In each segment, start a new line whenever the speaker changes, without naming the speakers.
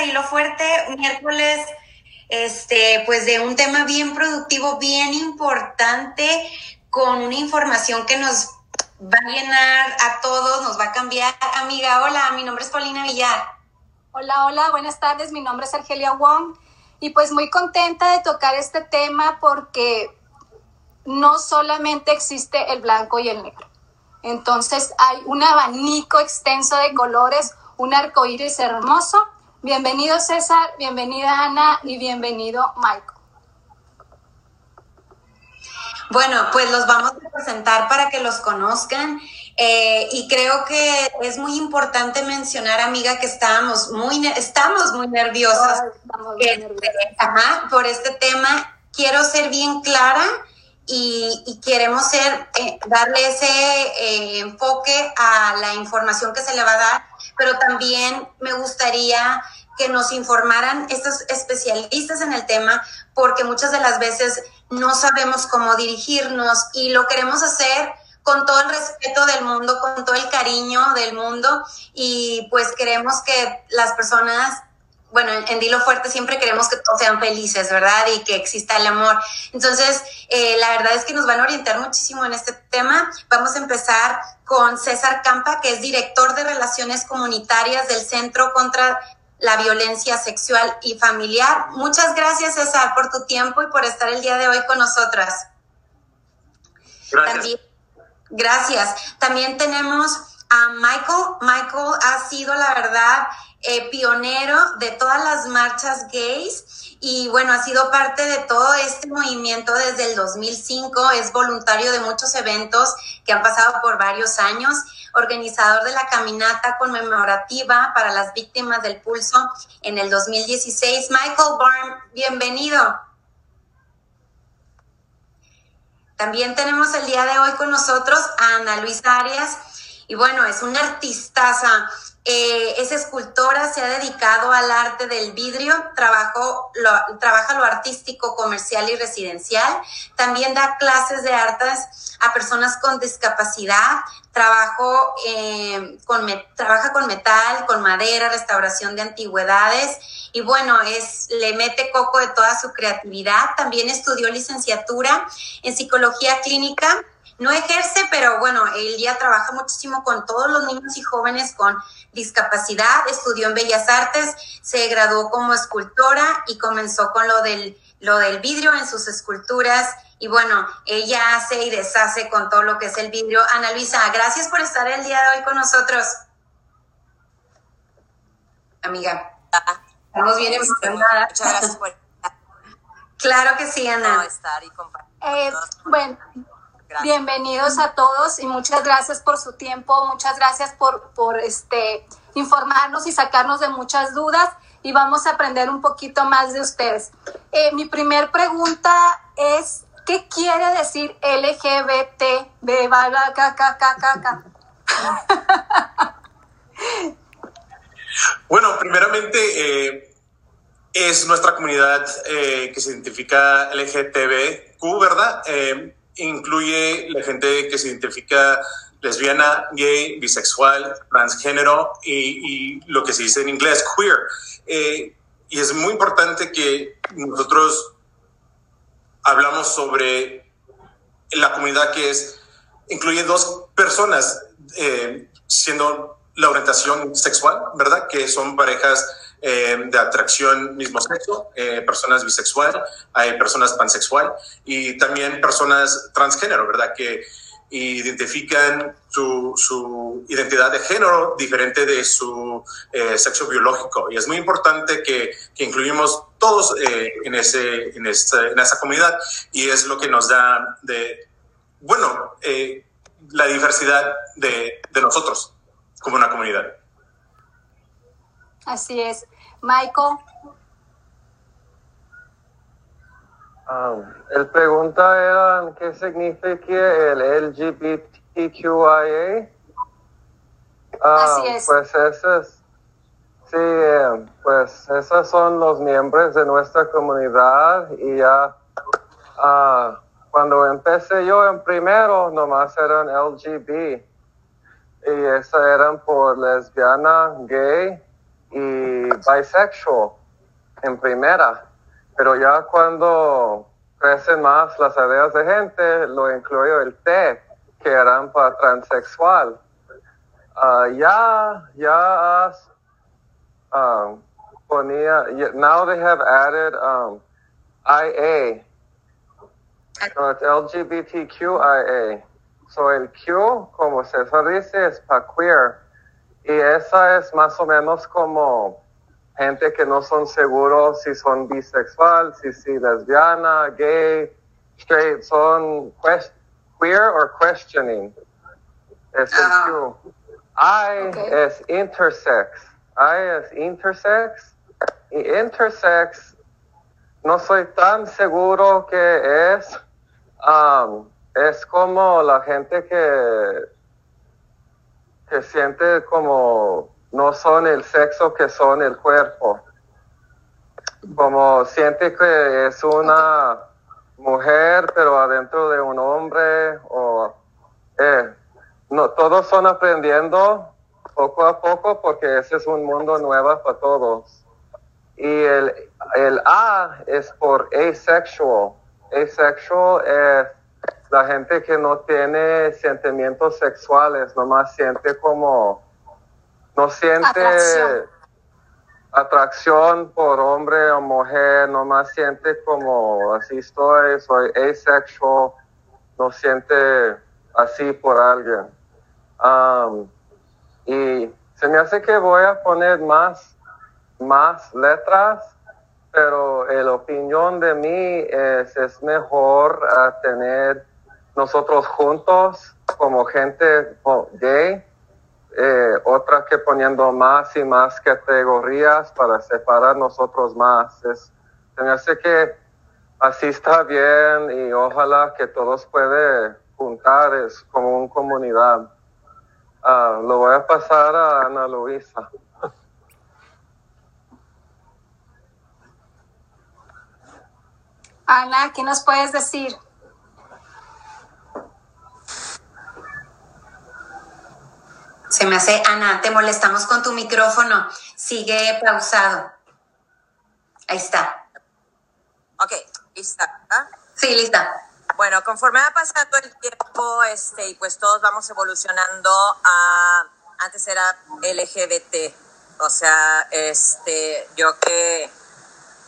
Hilo Fuerte, miércoles, este, pues de un tema bien productivo, bien importante, con una información que nos va a llenar a todos, nos va a cambiar. Amiga, hola, mi nombre es Paulina Villar.
Hola, hola, buenas tardes, mi nombre es Argelia Wong y pues muy contenta de tocar este tema porque no solamente existe el blanco y el negro. Entonces hay un abanico extenso de colores, un arco iris hermoso. Bienvenido César, bienvenida Ana y bienvenido Michael.
Bueno, pues los vamos a presentar para que los conozcan. Eh, y creo que es muy importante mencionar, amiga, que estábamos muy, estamos muy nerviosas, por este tema. Quiero ser bien clara y, queremos ser, eh, darle ese eh, enfoque a la información que se le va a dar, pero también me gustaría que nos informaran estos especialistas en el tema, porque muchas de las veces no sabemos cómo dirigirnos y lo queremos hacer con todo el respeto del mundo, con todo el cariño del mundo y pues queremos que las personas bueno, en Dilo Fuerte siempre queremos que todos sean felices, ¿verdad? Y que exista el amor. Entonces, eh, la verdad es que nos van a orientar muchísimo en este tema. Vamos a empezar con César Campa, que es director de Relaciones Comunitarias del Centro contra la Violencia Sexual y Familiar. Muchas gracias, César, por tu tiempo y por estar el día de hoy con nosotras.
Gracias.
gracias. También tenemos a Michael. Michael ha sido, la verdad, eh, pionero de todas las marchas gays y bueno, ha sido parte de todo este movimiento desde el 2005, es voluntario de muchos eventos que han pasado por varios años, organizador de la caminata conmemorativa para las víctimas del pulso en el 2016. Michael Barn, bienvenido. También tenemos el día de hoy con nosotros a Ana Luisa Arias, y bueno, es una artistaza eh, es escultora, se ha dedicado al arte del vidrio, trabajó, lo, trabaja lo artístico, comercial y residencial. También da clases de artes a personas con discapacidad. Trabajo, eh, con, trabaja con metal, con madera, restauración de antigüedades. Y bueno, es, le mete coco de toda su creatividad. También estudió licenciatura en psicología clínica no ejerce, pero bueno, él ya trabaja muchísimo con todos los niños y jóvenes con discapacidad, estudió en Bellas Artes, se graduó como escultora y comenzó con lo del, lo del vidrio en sus esculturas. Y bueno, ella hace y deshace con todo lo que es el vidrio. Ana Luisa, gracias por estar el día de hoy con nosotros. Amiga, estamos bien emocionadas.
Muchas gracias por
Claro que sí, Ana.
estar y compartir.
Eh, bueno, Bienvenidos a todos y muchas gracias por su tiempo, muchas gracias por, por este, informarnos y sacarnos de muchas dudas y vamos a aprender un poquito más de ustedes. Eh, mi primer pregunta es, ¿qué quiere decir LGBT? De
Bueno, primeramente eh, es nuestra comunidad eh, que se identifica LGTBQ, ¿verdad? Incluye la gente que se identifica lesbiana, gay, bisexual, transgénero y, lo que se dice en inglés queer. Eh, y es muy importante que nosotros hablamos sobre la comunidad que es, incluye dos personas, eh, siendo la orientación sexual, ¿verdad? Que son parejas eh, de atracción mismo sexo, eh, personas bisexual, hay personas pansexual y también personas transgénero, ¿verdad? Que identifican su, su identidad de género diferente de su eh, sexo biológico. Y es muy importante que, que incluimos todos en, ese, en, esa, en esa comunidad y es lo que nos da de, bueno, la diversidad de, de nosotros como una comunidad.
Así es. Michael.
Um, el pregunta era qué significa el LGBTQIA.
Así es.
Pues esos, sí, eh, pues esos son los miembros de nuestra comunidad y ya uh, cuando empecé yo en primero nomás eran LGBT y eso eran por lesbiana, gay y bisexual en primera, pero ya cuando crecen más las ideas de gente, lo incluyo el T, que eran para transexual. Uh, ya, ya has, um, ponía, now they have added um, IA. So it's LGBTQIA. So el Q, como César dice, es para queer. Y esa es más o menos como gente que no son seguros si son bisexual, si, si lesbiana, gay, straight, son queer or questioning. Es el ah. Q. I es intersex. I es intersex. Y intersex, no soy tan seguro que es, um, es como la gente que, que siente como no son el sexo que son el cuerpo. Como siente que es una mujer, pero adentro de un hombre, o eh, no, todos son aprendiendo poco a poco porque ese es un mundo nuevo para todos. Y el, el A es por asexual. Asexual es la gente que no tiene sentimientos sexuales, nomás siente como no siente atracción. por hombre o mujer, nomás siente como así estoy, soy asexual, no siente así por alguien. Um, y se me hace que voy a poner más, más letras, pero la opinión de mí es, es mejor tener nosotros juntos como gente gay eh, otra que poniendo más y más categorías para separar nosotros más. Es, me hace que así está bien y ojalá que todos puedan juntar es como una comunidad. Ah, lo voy a pasar a Ana Luisa.
Ana, ¿qué nos puedes decir?
Se me hace, Ana, te molestamos con tu micrófono. Sigue pausado. Ahí está.
Ok, lista.
Sí, lista.
Bueno, conforme va pasando el tiempo, este, y pues todos vamos evolucionando a, antes era LGBT, o sea, este, yo que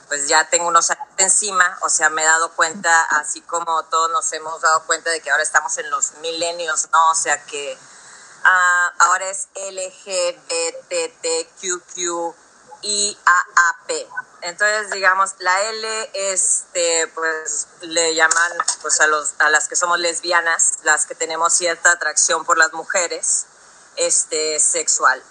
pues ya tengo unos años encima, o sea, me he dado cuenta, así como todos nos hemos dado cuenta de que ahora estamos en los milenios, ¿no? O sea, que Ah, ahora es LGBTQQIAAP. Entonces, digamos, la L, este, pues, le llaman, pues, a, los, a las que somos lesbianas, las que tenemos cierta atracción por las mujeres, este, sexual.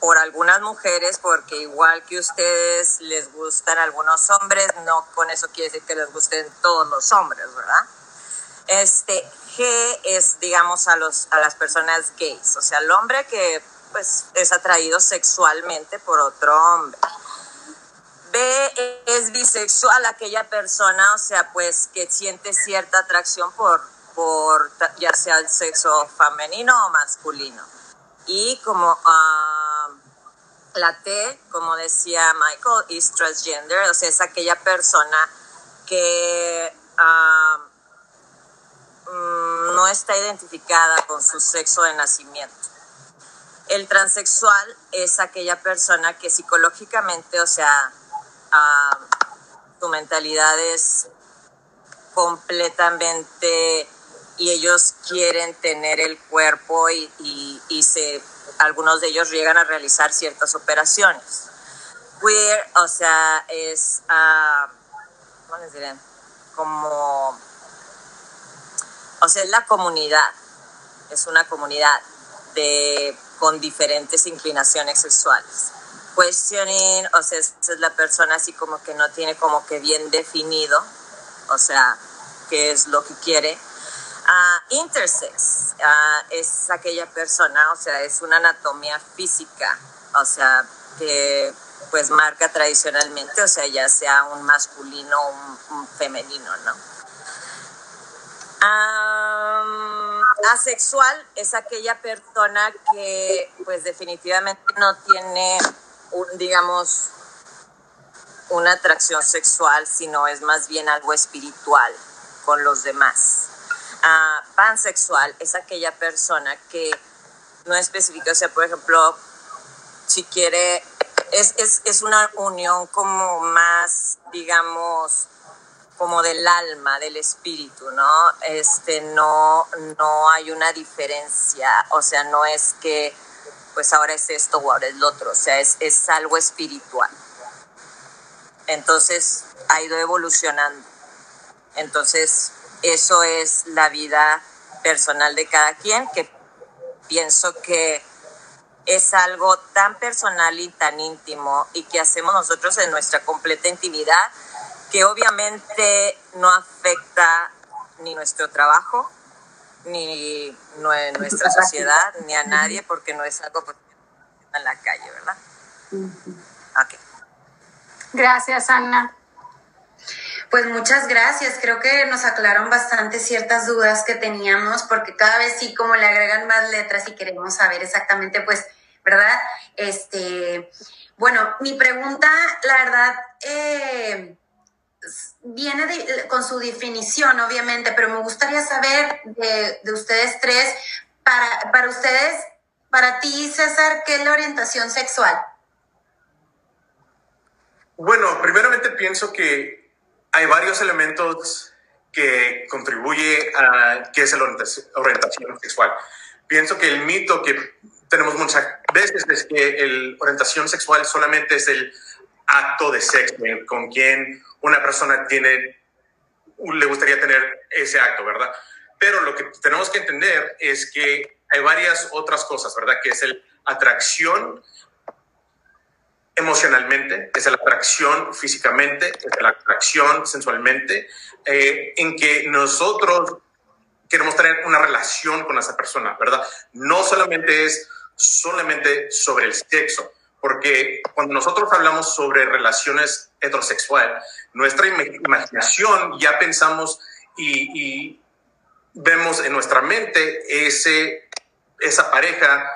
Por algunas mujeres, porque igual que ustedes les gustan algunos hombres, no con eso quiere decir que les gusten todos los hombres, ¿verdad? Este, G es, digamos, a, los, a las personas gays, o sea, el hombre que pues, es atraído sexualmente por otro hombre. B es bisexual, aquella persona, o sea, pues que siente cierta atracción por, por ya sea el sexo femenino o masculino. Y como ah, la T, como decía Michael, es transgender, o sea, es aquella persona que... Uh, Mm, no está identificada con su sexo de nacimiento. El transexual es aquella persona que psicológicamente, o sea, ah, su mentalidad es completamente y ellos quieren tener el cuerpo y, y, se, algunos de ellos llegan a realizar ciertas operaciones. Queer, o sea, es, uh, ¿cómo les diré? Como o sea, es la comunidad, es una comunidad de, con diferentes inclinaciones sexuales. Questioning, o sea, es, la persona así como que no tiene como que bien definido, o sea, qué es lo que quiere. Uh, intersex uh, es aquella persona, o sea, es una anatomía física, o sea, que pues marca tradicionalmente, o sea, ya sea un masculino o un femenino, ¿no? Asexual es aquella persona que pues definitivamente no tiene un, digamos, una atracción sexual, sino es más bien algo espiritual con los demás. Ah, pansexual es aquella persona que no especifica, o sea, por ejemplo, si quiere, es, es, es una unión como más, digamos, como del alma, del espíritu, ¿no? Este, no, no hay una diferencia, o sea, no es que, pues ahora es esto o ahora es lo otro, o sea, es, es algo espiritual. Entonces, ha ido evolucionando. Entonces, eso es la vida personal de cada quien, que pienso que es algo tan personal y tan íntimo y que hacemos nosotros en nuestra completa intimidad que obviamente no afecta ni nuestro trabajo, ni nuestra sociedad, ni a nadie, porque no es algo que en la calle, ¿verdad? Okay.
Gracias, Ana.
Pues muchas gracias. Creo que nos aclararon bastante ciertas dudas que teníamos, porque cada vez sí como le agregan más letras y queremos saber exactamente, pues, ¿verdad? Este, bueno, mi pregunta, la verdad, eh, viene con su definición, obviamente, pero me gustaría saber de, ustedes tres, para, para ustedes, para ti, César, ¿qué es la orientación sexual?
Bueno, primeramente pienso que hay varios elementos que contribuye a qué es la orientación sexual. Pienso que el mito que tenemos muchas veces es que la orientación sexual solamente es el acto de sexo con quien una persona tiene, le gustaría tener ese acto, ¿verdad? Pero lo que tenemos que entender es que hay varias otras cosas, ¿verdad? Que es el atracción emocionalmente, es la atracción físicamente, es la atracción sensualmente, eh, en que nosotros queremos tener una relación con esa persona, ¿verdad? No solamente es solamente sobre el sexo, porque cuando nosotros hablamos sobre relaciones heterosexuales, nuestra imaginación ya pensamos y, vemos en nuestra mente ese, esa pareja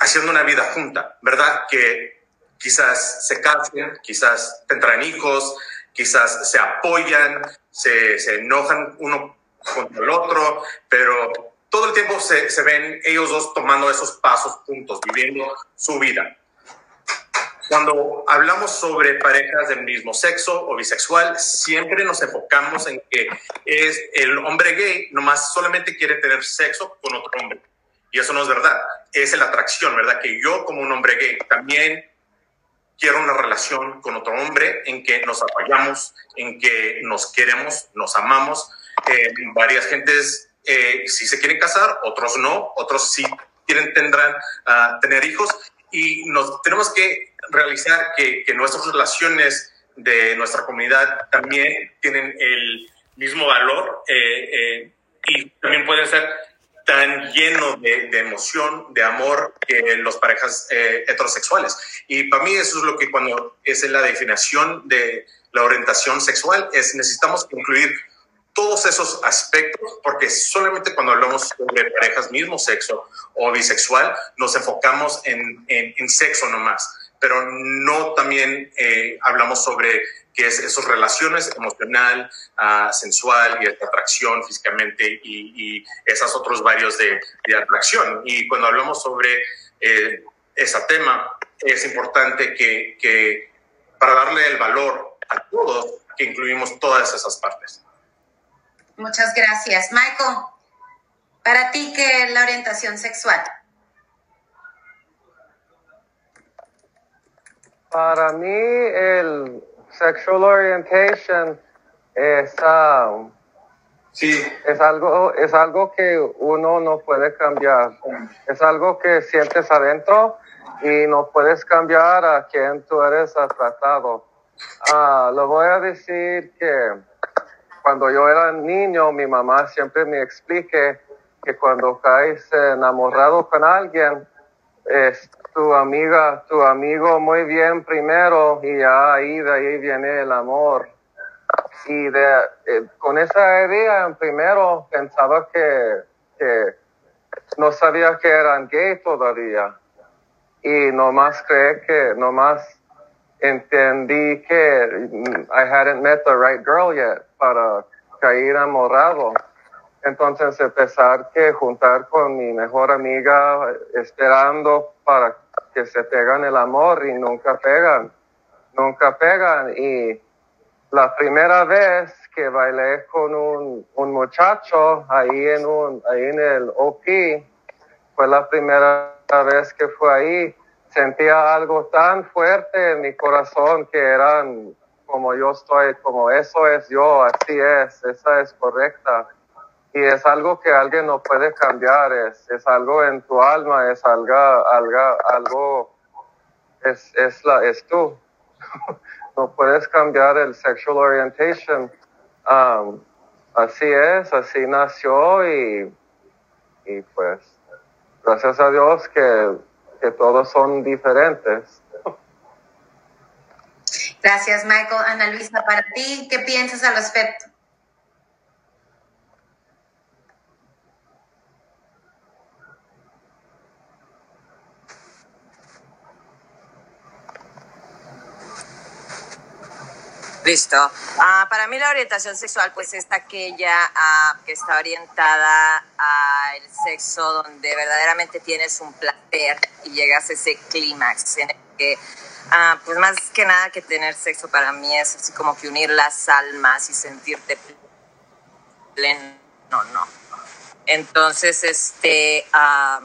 haciendo una vida junta, ¿verdad? Que quizás se casen, quizás tendrán hijos, quizás se apoyan, se, enojan uno contra el otro, pero todo el tiempo se, se ven ellos dos tomando esos pasos juntos, viviendo su vida. Cuando hablamos sobre parejas del mismo sexo o bisexual, siempre nos enfocamos en que es el hombre gay nomás solamente quiere tener sexo con otro hombre. Y eso no es verdad. Es la atracción, ¿verdad? Que yo como un hombre gay también quiero una relación con otro hombre en que nos apoyamos, en que nos queremos, nos amamos. Eh, varias gentes eh, sí se quieren casar, otros no, otros sí quieren tendrán uh, tener hijos y nos tenemos que realizar que, nuestras relaciones de nuestra comunidad también tienen el mismo valor eh, eh, y también pueden ser tan lleno de, emoción, de amor que las parejas eh, heterosexuales. Y para mí eso es lo que cuando es la definición de la orientación sexual, es necesitamos incluir todos esos aspectos, porque solamente cuando hablamos sobre parejas mismo sexo o bisexual, nos enfocamos en, en, sexo nomás, pero no también eh, hablamos sobre qué es esas relaciones emocional, uh, sensual y atracción físicamente y, y esos otros varios de, de, atracción. Y cuando hablamos sobre eh, ese tema, es importante que, que para darle el valor a todos, que incluimos todas esas partes.
Muchas gracias. Michael, para ti, ¿qué es la orientación sexual?
Para mí, el sexual orientation es, um, sí. es, algo, es algo que uno no puede cambiar. Es algo que sientes adentro y no puedes cambiar a quien tú eres tratado. Uh, lo voy a decir que cuando yo era niño, mi mamá siempre me explique que cuando caes enamorado con alguien, es tu amiga, tu amigo muy bien primero y ya ahí de ahí viene el amor. Y de, eh, con esa idea, primero pensaba que, que no sabía que eran gay todavía. Y nomás creé que, nomás entendí que I hadn't met the right girl yet para caer enamorado. Entonces empezar que juntar con mi mejor amiga esperando para que se pegan el amor y nunca pegan, nunca pegan. Y la primera vez que bailé con un, un muchacho ahí en un, ahí en el OP, fue la primera vez que fue ahí sentía algo tan fuerte en mi corazón que eran como yo estoy, como eso es yo, así es, esa es correcta. Y es algo que alguien no puede cambiar, es, es algo en tu alma, es algo, algo, algo es, es, la, es tú. no puedes cambiar el sexual orientation. Um, así es, así nació y, y pues gracias a Dios que que todos son diferentes.
Gracias, Michael. Ana Luisa, para ti, ¿qué piensas al respecto?
Listo. Ah, para mí la orientación sexual pues es aquella ah, que está orientada al sexo donde verdaderamente tienes un placer y llegas a ese clímax en el que ah, pues más que nada que tener sexo para mí es así como que unir las almas y sentirte pleno, no, no. Entonces, este... Ah,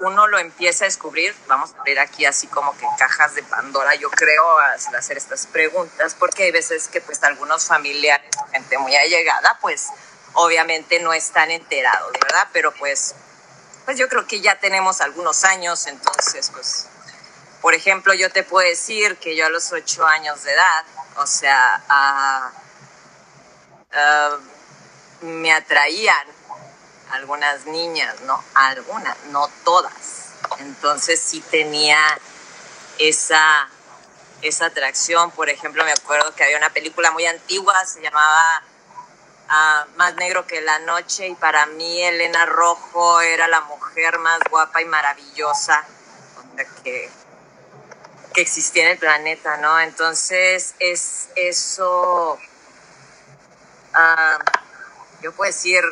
uno lo empieza a descubrir, vamos a abrir aquí así como que cajas de Pandora, yo creo, al hacer estas preguntas, porque hay veces que pues algunos familiares, gente muy allegada, pues obviamente no están enterados, ¿verdad? Pero pues, pues yo creo que ya tenemos algunos años, entonces pues, por ejemplo, yo te puedo decir que yo a los ocho años de edad, o sea, me atraían algunas niñas, ¿no? Algunas, no todas. Entonces sí tenía esa, esa atracción. Por ejemplo, me acuerdo que había una película muy antigua, se llamaba ah, Más negro que la noche, y para mí Elena Rojo era la mujer más guapa y maravillosa que, que existía en el planeta, ¿no? Entonces es eso, ah, yo puedo decir,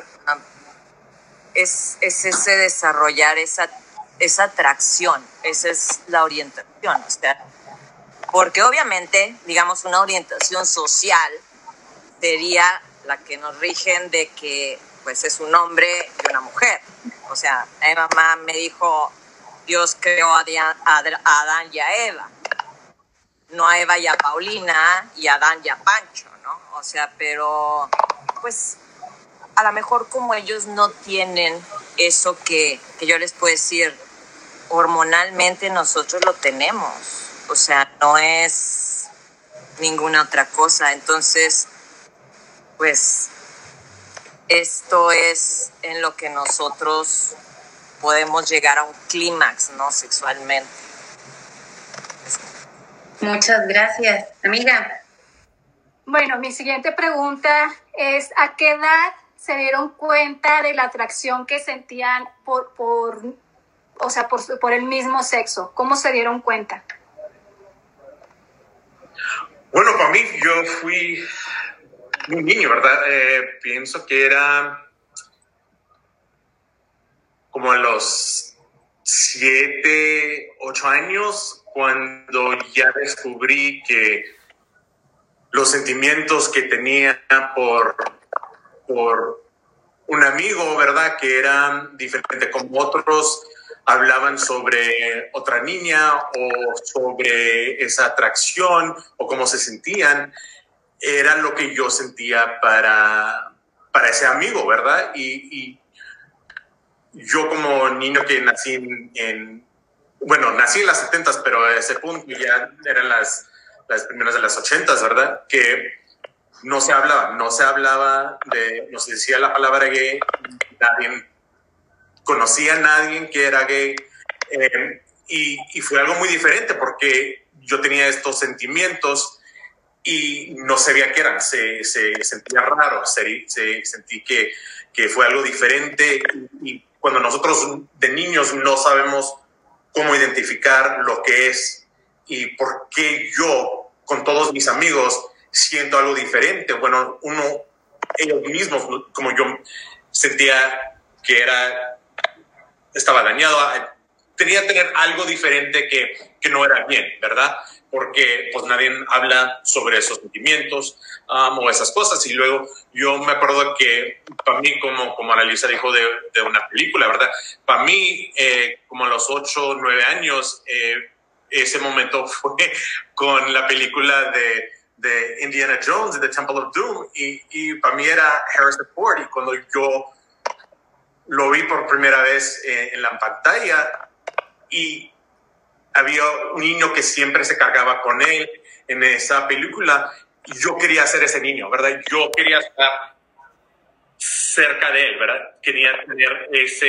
es, ese desarrollar esa, esa atracción, esa es la orientación, o sea, porque obviamente, digamos, una orientación social sería la que nos rigen de que pues es un hombre y una mujer. O sea, mi mamá me dijo, Dios creó a Adán y a Eva, no a Eva y a Paulina y a Adán y a Pancho, ¿no? O sea, pero pues a lo mejor como ellos no tienen eso que, yo les puedo decir, hormonalmente nosotros lo tenemos. O sea, no es ninguna otra cosa. Entonces, pues esto es en lo que nosotros podemos llegar a un clímax, ¿no? Sexualmente.
Muchas gracias, amiga.
Bueno, mi siguiente pregunta es, ¿a qué edad se dieron cuenta de la atracción que sentían por, por o sea, por, por el mismo sexo? ¿Cómo se dieron cuenta?
Bueno, para mí yo fui un niño, ¿verdad? Eh, pienso que era como a los siete, ocho años cuando ya descubrí que los sentimientos que tenía por por un amigo, ¿verdad? Que era diferente, como otros hablaban sobre otra niña o sobre esa atracción o cómo se sentían, era lo que yo sentía para, para ese amigo, ¿verdad? Y, yo como niño que nací en, bueno, nací en las 70 pero a ese punto ya eran las, las primeras de las 80 ¿verdad? Que no se hablaba, no se hablaba de, no se decía la palabra gay, nadie conocía a nadie que era gay. Eh, y, y, fue algo muy diferente porque yo tenía estos sentimientos y no sabía qué eran, se, se sentía raro, se, se, sentí que, que fue algo diferente y cuando nosotros de niños no sabemos cómo identificar lo que es y por qué yo, con todos mis amigos, siento algo diferente. Bueno, uno, ellos mismos, como yo sentía que era, estaba dañado, tenía que tener algo diferente que, que no era bien, ¿verdad? Porque pues nadie habla sobre esos sentimientos um, o esas cosas. Y luego yo me acuerdo que para mí, como, como Annalisa dijo de, de una película, ¿verdad? Para mí, eh, como a los 8, 9 años, eh, ese momento fue con la película de, de Indiana Jones, The Temple of Doom, y, y para mí era Harrison Ford. Y cuando yo lo vi por primera vez eh, en la pantalla, y había un niño que siempre se cargaba con él en esa película y yo quería ser ese niño, ¿verdad? Yo quería estar cerca de él, ¿verdad? Quería tener esa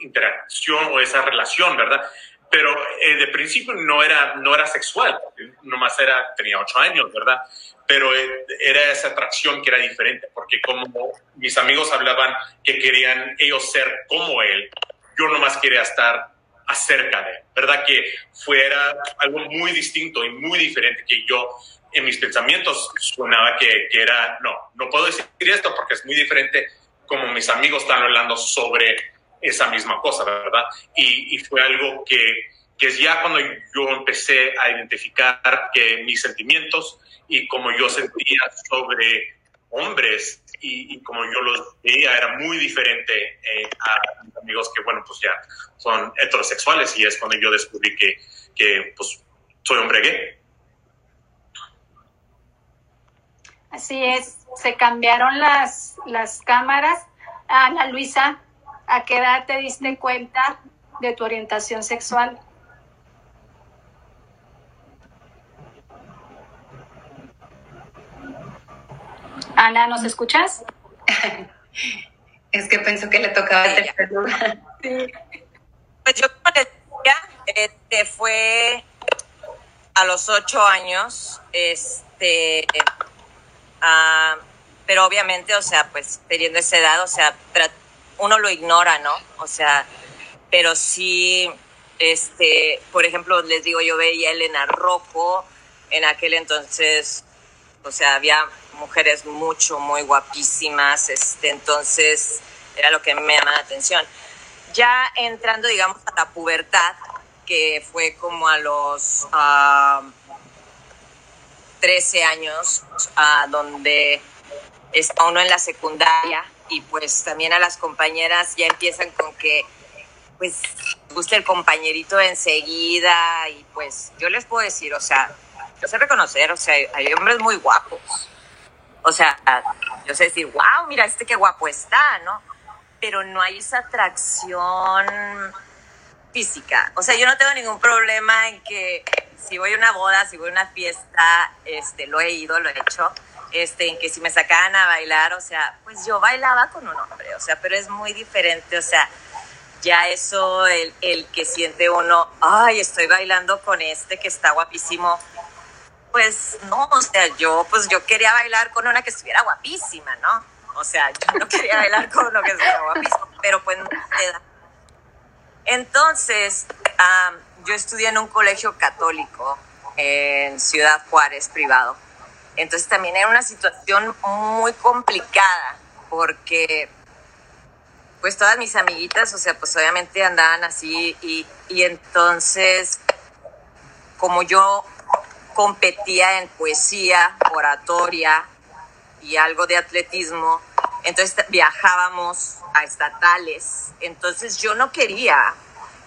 interacción o esa relación, ¿verdad? Pero eh, de principio no era, no era sexual, nomás era, tenía ocho años, ¿verdad? Pero eh, era esa atracción que era diferente, porque como mis amigos hablaban que querían ellos ser como él, yo nomás quería estar acerca de, ¿verdad? Que fuera algo muy distinto y muy diferente que yo en mis pensamientos sonaba que, que, era, no, no puedo decir esto porque es muy diferente como mis amigos están hablando sobre esa misma cosa, ¿verdad? Y, fue algo que, que es ya cuando yo empecé a identificar que mis sentimientos y como yo sentía sobre hombres y, como yo los veía era muy diferente eh, a mis amigos que, bueno, pues ya son heterosexuales y es cuando yo descubrí que, que pues, soy hombre gay.
Así es, se cambiaron las, las cámaras. Ana Luisa, ¿a qué edad te diste cuenta de tu orientación sexual? Ana, ¿nos escuchas?
es que pensó que le tocaba el tercer lugar.
Pues yo como les decía, este fue a los ocho años, este, uh, pero obviamente, o sea, pues teniendo esa edad, o sea, uno lo ignora, ¿no? O sea, pero sí, este, por ejemplo, les digo, yo veía a Elena Rojo, en aquel entonces, o sea, había mujeres mucho, muy guapísimas, este, entonces era lo que me llama la atención. Ya entrando, digamos, a la pubertad, que fue como a los uh, ah, 13 años, donde está uno en la secundaria y pues también a las compañeras ya empiezan con que pues gusta el compañerito enseguida y pues yo les puedo decir, o sea, yo sé reconocer, o sea, hay hombres muy guapos, o sea, yo sé decir, wow, mira, este qué guapo está, ¿no? Pero no hay esa atracción física. O sea, yo no tengo ningún problema en que si voy a una boda, si voy a una fiesta, este, lo he ido, lo he hecho, este, en que si me sacaban a bailar, o sea, pues yo bailaba con un hombre, o sea, pero es muy diferente, o sea, ya eso, el, el que siente uno, ay, estoy bailando con este que está guapísimo, pues no, o sea, yo pues yo quería bailar con una que estuviera guapísima, ¿no? O sea, yo no quería bailar con uno que estuviera guapísimo, pero pues no queda. Entonces, yo estudié en un colegio católico en Ciudad Juárez, privado. Entonces también era una situación muy complicada porque pues todas mis amiguitas, o sea, pues obviamente andaban así y, y entonces como yo competía en poesía, oratoria y algo de atletismo. Entonces viajábamos a estatales. Entonces yo no quería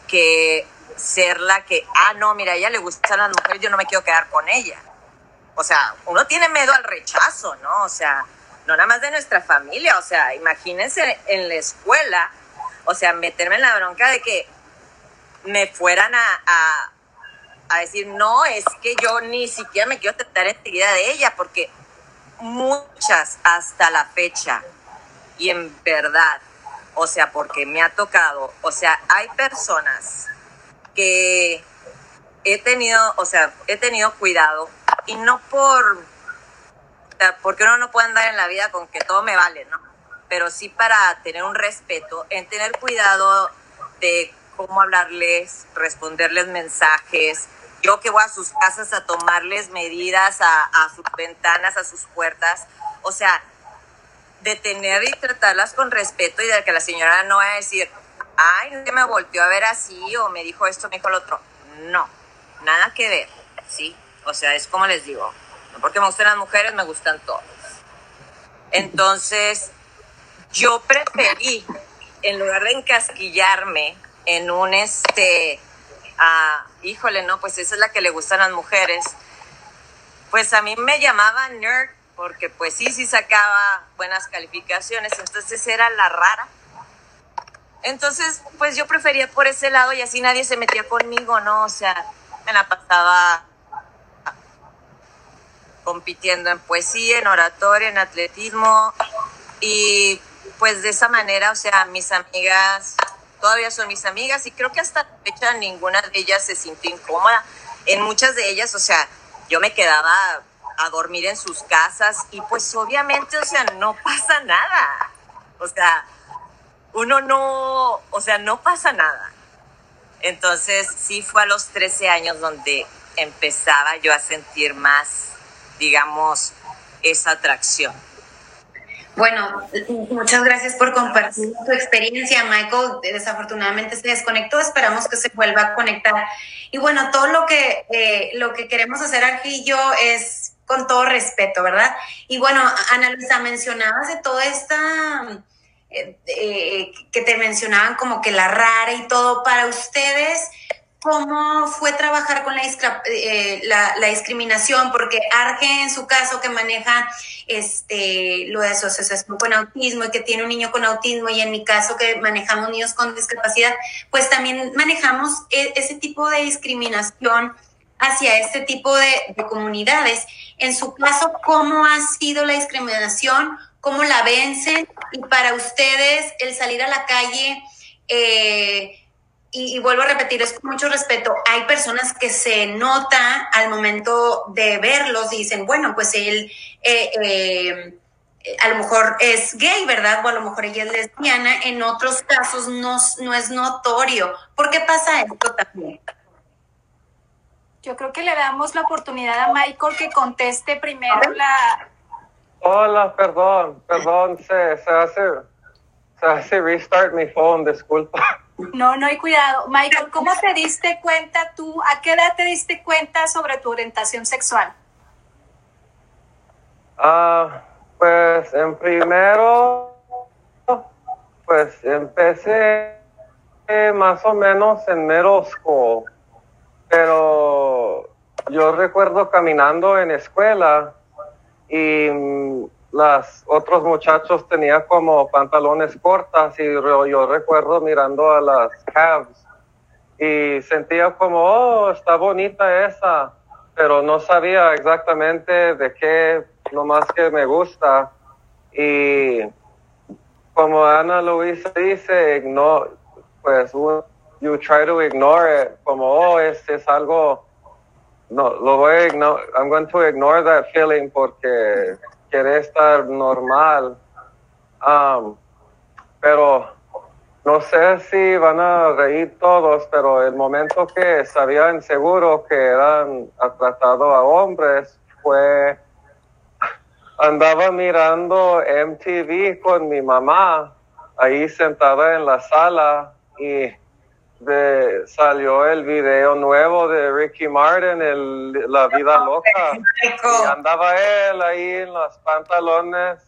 que ser la que, ah, no, mira, ella le gustan las mujeres, yo no me quiero quedar con ella. O sea, uno tiene miedo al rechazo, ¿no? O sea, no nada más de nuestra familia, o sea, imagínense en la escuela, o sea, meterme en la bronca de que me fueran a decir, no, es que yo ni siquiera me quiero tratar enseguida de ella, porque muchas hasta la fecha, y en verdad, o sea, porque me ha tocado, o sea, hay personas que he tenido, o sea, he tenido cuidado, y no por, porque uno no puede andar en la vida con que todo me vale, ¿no? Pero sí para tener un respeto, en tener cuidado de cómo hablarles, responderles mensajes, yo que voy a sus casas a tomarles medidas a, sus ventanas, a sus puertas. O sea, detener y tratarlas con respeto y de que la señora no vaya a decir, ay, que me volteó a ver así o me dijo esto, me dijo lo otro. No, nada que ver, ¿sí? O sea, es como les digo, no porque me gustan las mujeres, me gustan todas. Entonces, yo preferí, en lugar de encasquillarme en un este, ah, híjole, no, pues esa es la que le gustan las mujeres, pues a mí me llamaban nerd porque pues sí, sí sacaba buenas calificaciones, entonces era la rara. Entonces, pues yo prefería por ese lado y así nadie se metía conmigo, ¿no? O sea, me la pasaba compitiendo en poesía, en oratoria, en atletismo y pues de esa manera, o sea, mis amigas todavía son mis amigas y creo que hasta la fecha ninguna de ellas se sintió incómoda. En muchas de ellas, o sea, yo me quedaba a dormir en sus casas y pues obviamente, o sea, no pasa nada. O sea, uno no, o sea, no pasa nada. Entonces sí fue a los 13 años donde empezaba yo a sentir más, digamos, esa atracción.
Bueno, muchas gracias por compartir tu experiencia, Michael. Desafortunadamente se desconectó, esperamos que se vuelva a conectar. Y bueno, todo lo que, eh, lo que queremos hacer aquí y yo es con todo respeto, ¿verdad? Y bueno, Ana Luisa, mencionabas de toda esta, eh, eh, que te mencionaban como que la rara y todo, para ustedes, ¿cómo fue trabajar con la, eh, la, discriminación? Porque Arge, en su caso, que maneja este, lo de asociación con autismo y que tiene un niño con autismo, y en mi caso, que manejamos niños con discapacidad, pues también manejamos e, ese tipo de discriminación hacia este tipo de, comunidades. En su caso, ¿cómo ha sido la discriminación? ¿Cómo la vencen? Y para ustedes, el salir a la calle, eh, y, vuelvo a repetir, es con mucho respeto, hay personas que se nota al momento de verlos, dicen, bueno, pues él... Eh, eh, a lo mejor es gay, ¿verdad? O a lo mejor ella es lesbiana, en otros casos no, no es notorio. ¿Por qué pasa esto también?
Yo creo que le damos la oportunidad a Michael que conteste primero la...
Hola, perdón, perdón, se, se hace, se hace restart mi phone, disculpa.
No, no hay cuidado. Michael, ¿cómo te diste cuenta tú, a qué edad te diste cuenta sobre tu orientación sexual?
Ah, pues en primero, pues empecé más o menos en school pero yo recuerdo caminando en escuela y los otros muchachos tenían como pantalones cortas y yo, recuerdo mirando a las calves y sentía como, oh, está bonita esa, pero no sabía exactamente de qué, más que me gusta. Y como Ana Luisa dice, no, pues you try to ignore it como, oh, este es algo, no, lo voy a ignore, I'm going to ignore that feeling porque quiere estar normal. Pero no sé si van a reír todos, pero el momento que sabían seguro que eran tratado a hombres fue andaba mirando MTV con mi mamá ahí sentada en la sala y de, salió el video nuevo de Ricky Martin, el, La Vida Loca. Y andaba él ahí en los pantalones.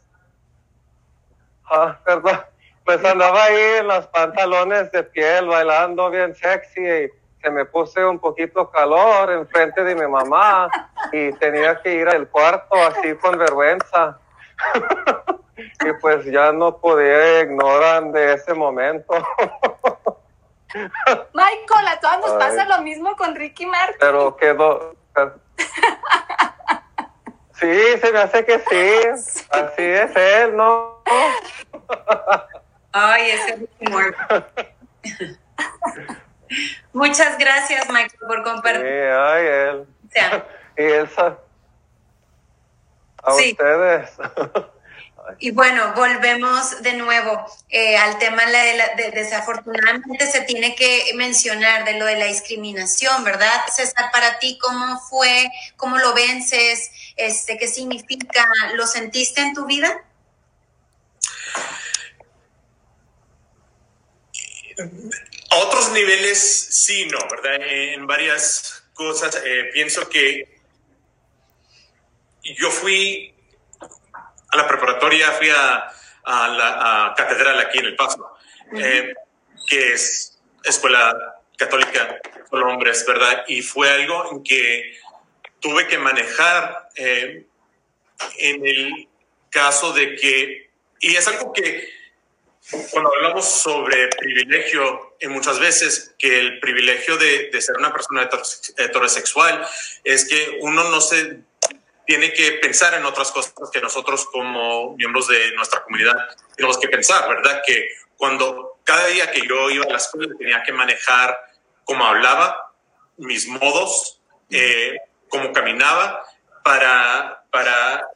Ah, perdón. Pues andaba ahí en los pantalones de piel, bailando bien sexy. Y se me puse un poquito calor enfrente de mi mamá y tenía que ir al cuarto así con vergüenza. y pues ya no podía ignorar de ese momento.
Michael, a todas nos pasa lo mismo con Ricky Martin.
Pero quedó. Sí, se me hace que sí. Así es él, ¿no?
Ay, ese Ricky Martin. Muchas gracias, Michael, por compartir. Sí,
ay, él. Y Elsa. A ustedes.
Y bueno, volvemos de nuevo eh, al tema de, la, de, desafortunadamente se tiene que mencionar de lo de la discriminación, ¿verdad? César, para ti, ¿cómo fue? ¿Cómo lo vences? Este, ¿Qué significa? ¿Lo sentiste en tu vida?
A otros niveles sí, no, ¿verdad? En varias cosas eh, pienso que yo fui a la preparatoria, fui a, la catedral aquí en El Paso, eh, que es escuela católica, por hombres, ¿verdad? Y fue algo en que tuve que manejar eh, en el caso de que, y es algo que cuando hablamos sobre privilegio, y muchas veces que el privilegio de, de ser una persona heterosexual es que uno no se tiene que pensar en otras cosas que nosotros como miembros de nuestra comunidad tenemos que pensar, ¿verdad? Que cuando cada día que yo iba a la escuela tenía que manejar cómo hablaba, mis modos, eh, cómo caminaba, para, para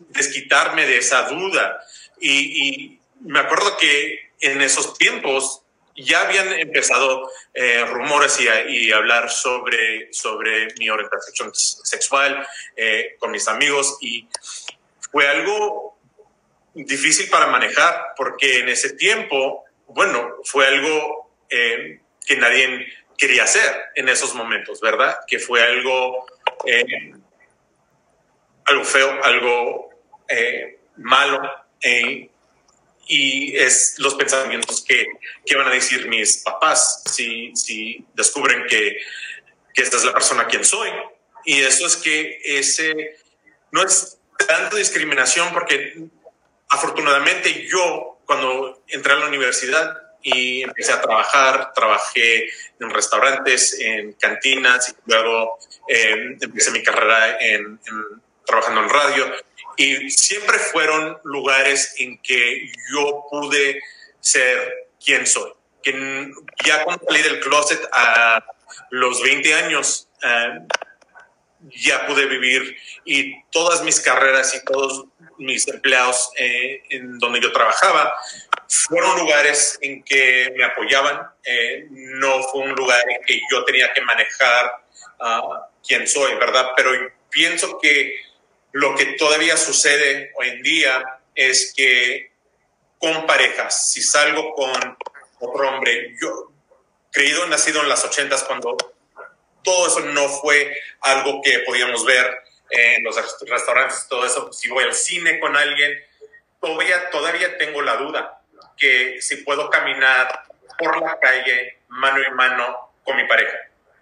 desquitarme de esa duda. Y, y me acuerdo que en esos tiempos ya habían empezado eh, rumores y, hablar sobre, sobre mi orientación sexual eh, con mis amigos y fue algo difícil para manejar porque en ese tiempo, bueno, fue algo eh, que nadie quería hacer en esos momentos, ¿verdad? Que fue algo, algo feo, algo malo y es los pensamientos que, que, van a decir mis papás si, si descubren que, que esta es la persona quien soy. Y eso es que ese no es tanto discriminación porque afortunadamente yo cuando entré a la universidad y empecé a trabajar, trabajé en restaurantes, en cantinas y luego eh, empecé mi carrera en, trabajando en radio y siempre fueron lugares en que yo pude ser quien soy. Que ya cuando salí del closet a los 20 años, eh, ya pude vivir y todas mis carreras y todos mis empleados eh, en donde yo trabajaba fueron lugares en que me apoyaban, eh, no fue un lugar en que yo tenía que manejar uh, quién soy, ¿verdad? Pero pienso que lo que todavía sucede hoy en día es que con parejas, si salgo con otro hombre, yo creído, nacido en las ochentas, cuando todo eso no fue algo que podíamos ver en los restaurantes, todo eso, si voy al cine con alguien, todavía, todavía tengo la duda que si puedo caminar por la calle mano en mano con mi pareja.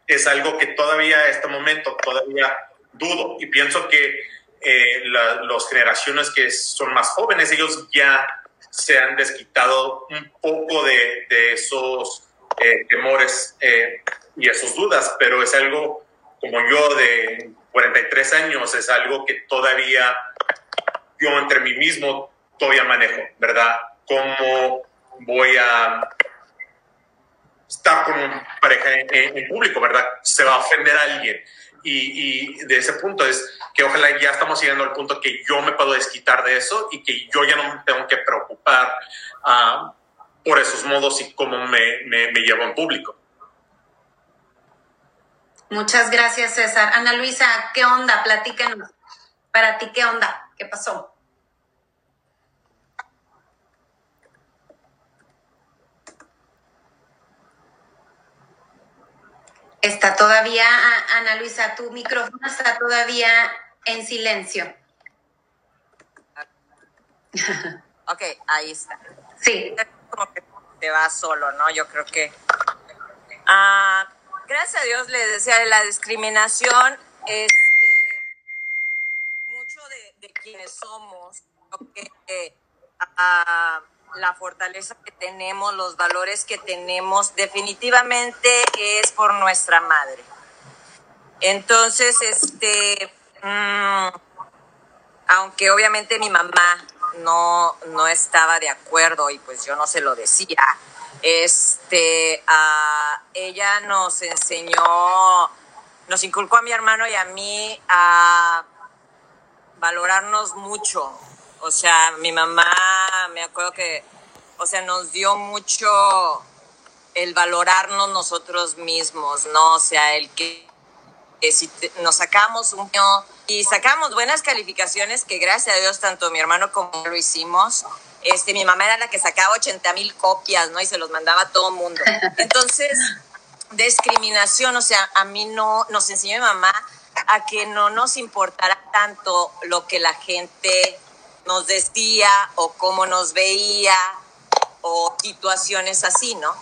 Es algo que todavía a este momento, todavía dudo y pienso que eh, las generaciones que son más jóvenes, ellos ya se han desquitado un poco de, esos eh, temores eh, y esas dudas, pero es algo como yo de 43 años, es algo que todavía yo entre mí mismo todavía manejo, ¿verdad? ¿Cómo voy a estar con una pareja en, público, ¿verdad? Se va a ofender a alguien. Y, de ese punto es que ojalá ya estamos llegando al punto que yo me puedo desquitar de eso y que yo ya no me tengo que preocupar uh, por esos modos y cómo me, me, llevo en público.
Muchas gracias, César. Ana Luisa, ¿qué onda? Platícanos. Para ti, ¿qué onda? ¿Qué pasó? Está todavía, Ana Luisa, tu micrófono está todavía en silencio.
Ok, ahí está.
Sí.
Como que te va solo, ¿no? Yo creo que. Ah, gracias a Dios les decía la discriminación, este, mucho de, quienes somos, que, ah, la fortaleza que tenemos, los valores que tenemos, definitivamente es por nuestra madre. Entonces, este, mm, aunque obviamente mi mamá no, no estaba de acuerdo y pues yo no se lo decía, este, ella nos enseñó, nos inculcó a mi hermano y a mí a valorarnos mucho, O sea, mi mamá, me acuerdo que, o sea, nos dio mucho el valorarnos nosotros mismos, ¿no? O sea, el que, si nos sacamos un y sacamos buenas calificaciones, que gracias a Dios tanto mi hermano como yo lo hicimos, este, mi mamá era la que sacaba 80 mil copias, ¿no? Y se los mandaba a todo el mundo. Entonces, discriminación, o sea, a mí no, nos enseñó mi mamá a que no nos importara tanto lo que la gente nos decía o cómo nos veía o situaciones así, ¿no?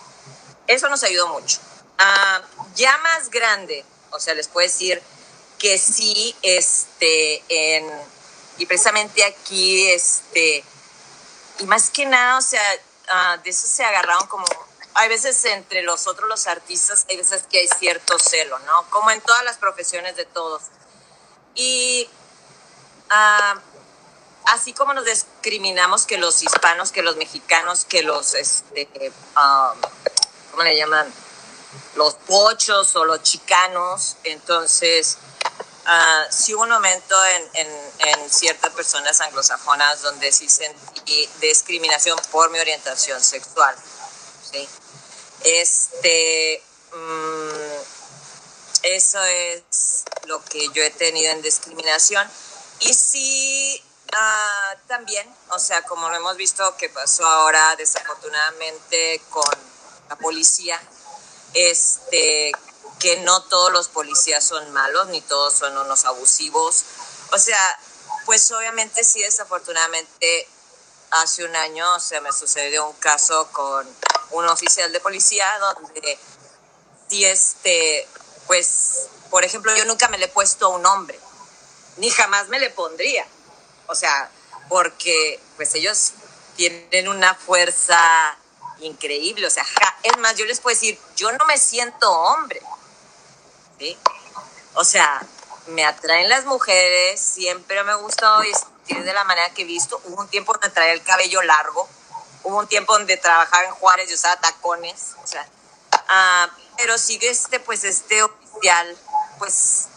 Eso nos ayudó mucho. Ah, ya más grande, o sea, les puedo decir que sí, este, en, y precisamente aquí, este, y más que nada, o sea, ah, de eso se agarraron como, hay veces entre los otros, los artistas, hay veces que hay cierto celo, ¿no? Como en todas las profesiones de todos. Y uh, así como nos discriminamos que los hispanos, que los mexicanos, que los, este, um, ¿cómo le llaman? Los pochos o los chicanos, entonces Uh, sí hubo un momento en, ciertas personas anglosajonas donde sí sentí discriminación por mi orientación sexual. ¿sí? Este, mm, eso es lo que yo he tenido en discriminación. Y sí, uh, también, o sea, como lo hemos visto que pasó ahora desafortunadamente con la policía, este, que no todos los policías son malos, ni todos son unos abusivos. O sea, pues obviamente sí, desafortunadamente hace un año o sea, me sucedió un caso con un oficial de policía donde sí, este, pues, por ejemplo, yo nunca me le he puesto un nombre, ni jamás me le pondría. O sea, porque pues ellos tienen una fuerza increíble. O sea, es más, yo les puedo decir, yo no me siento hombre. O sea, me atraen las mujeres, siempre me ha gustado vestir de la manera que he visto. Hubo un tiempo donde traía el cabello largo, hubo un tiempo donde trabajaba en Juárez y usaba tacones, o sea, uh, pero sigue este, pues este oficial, pues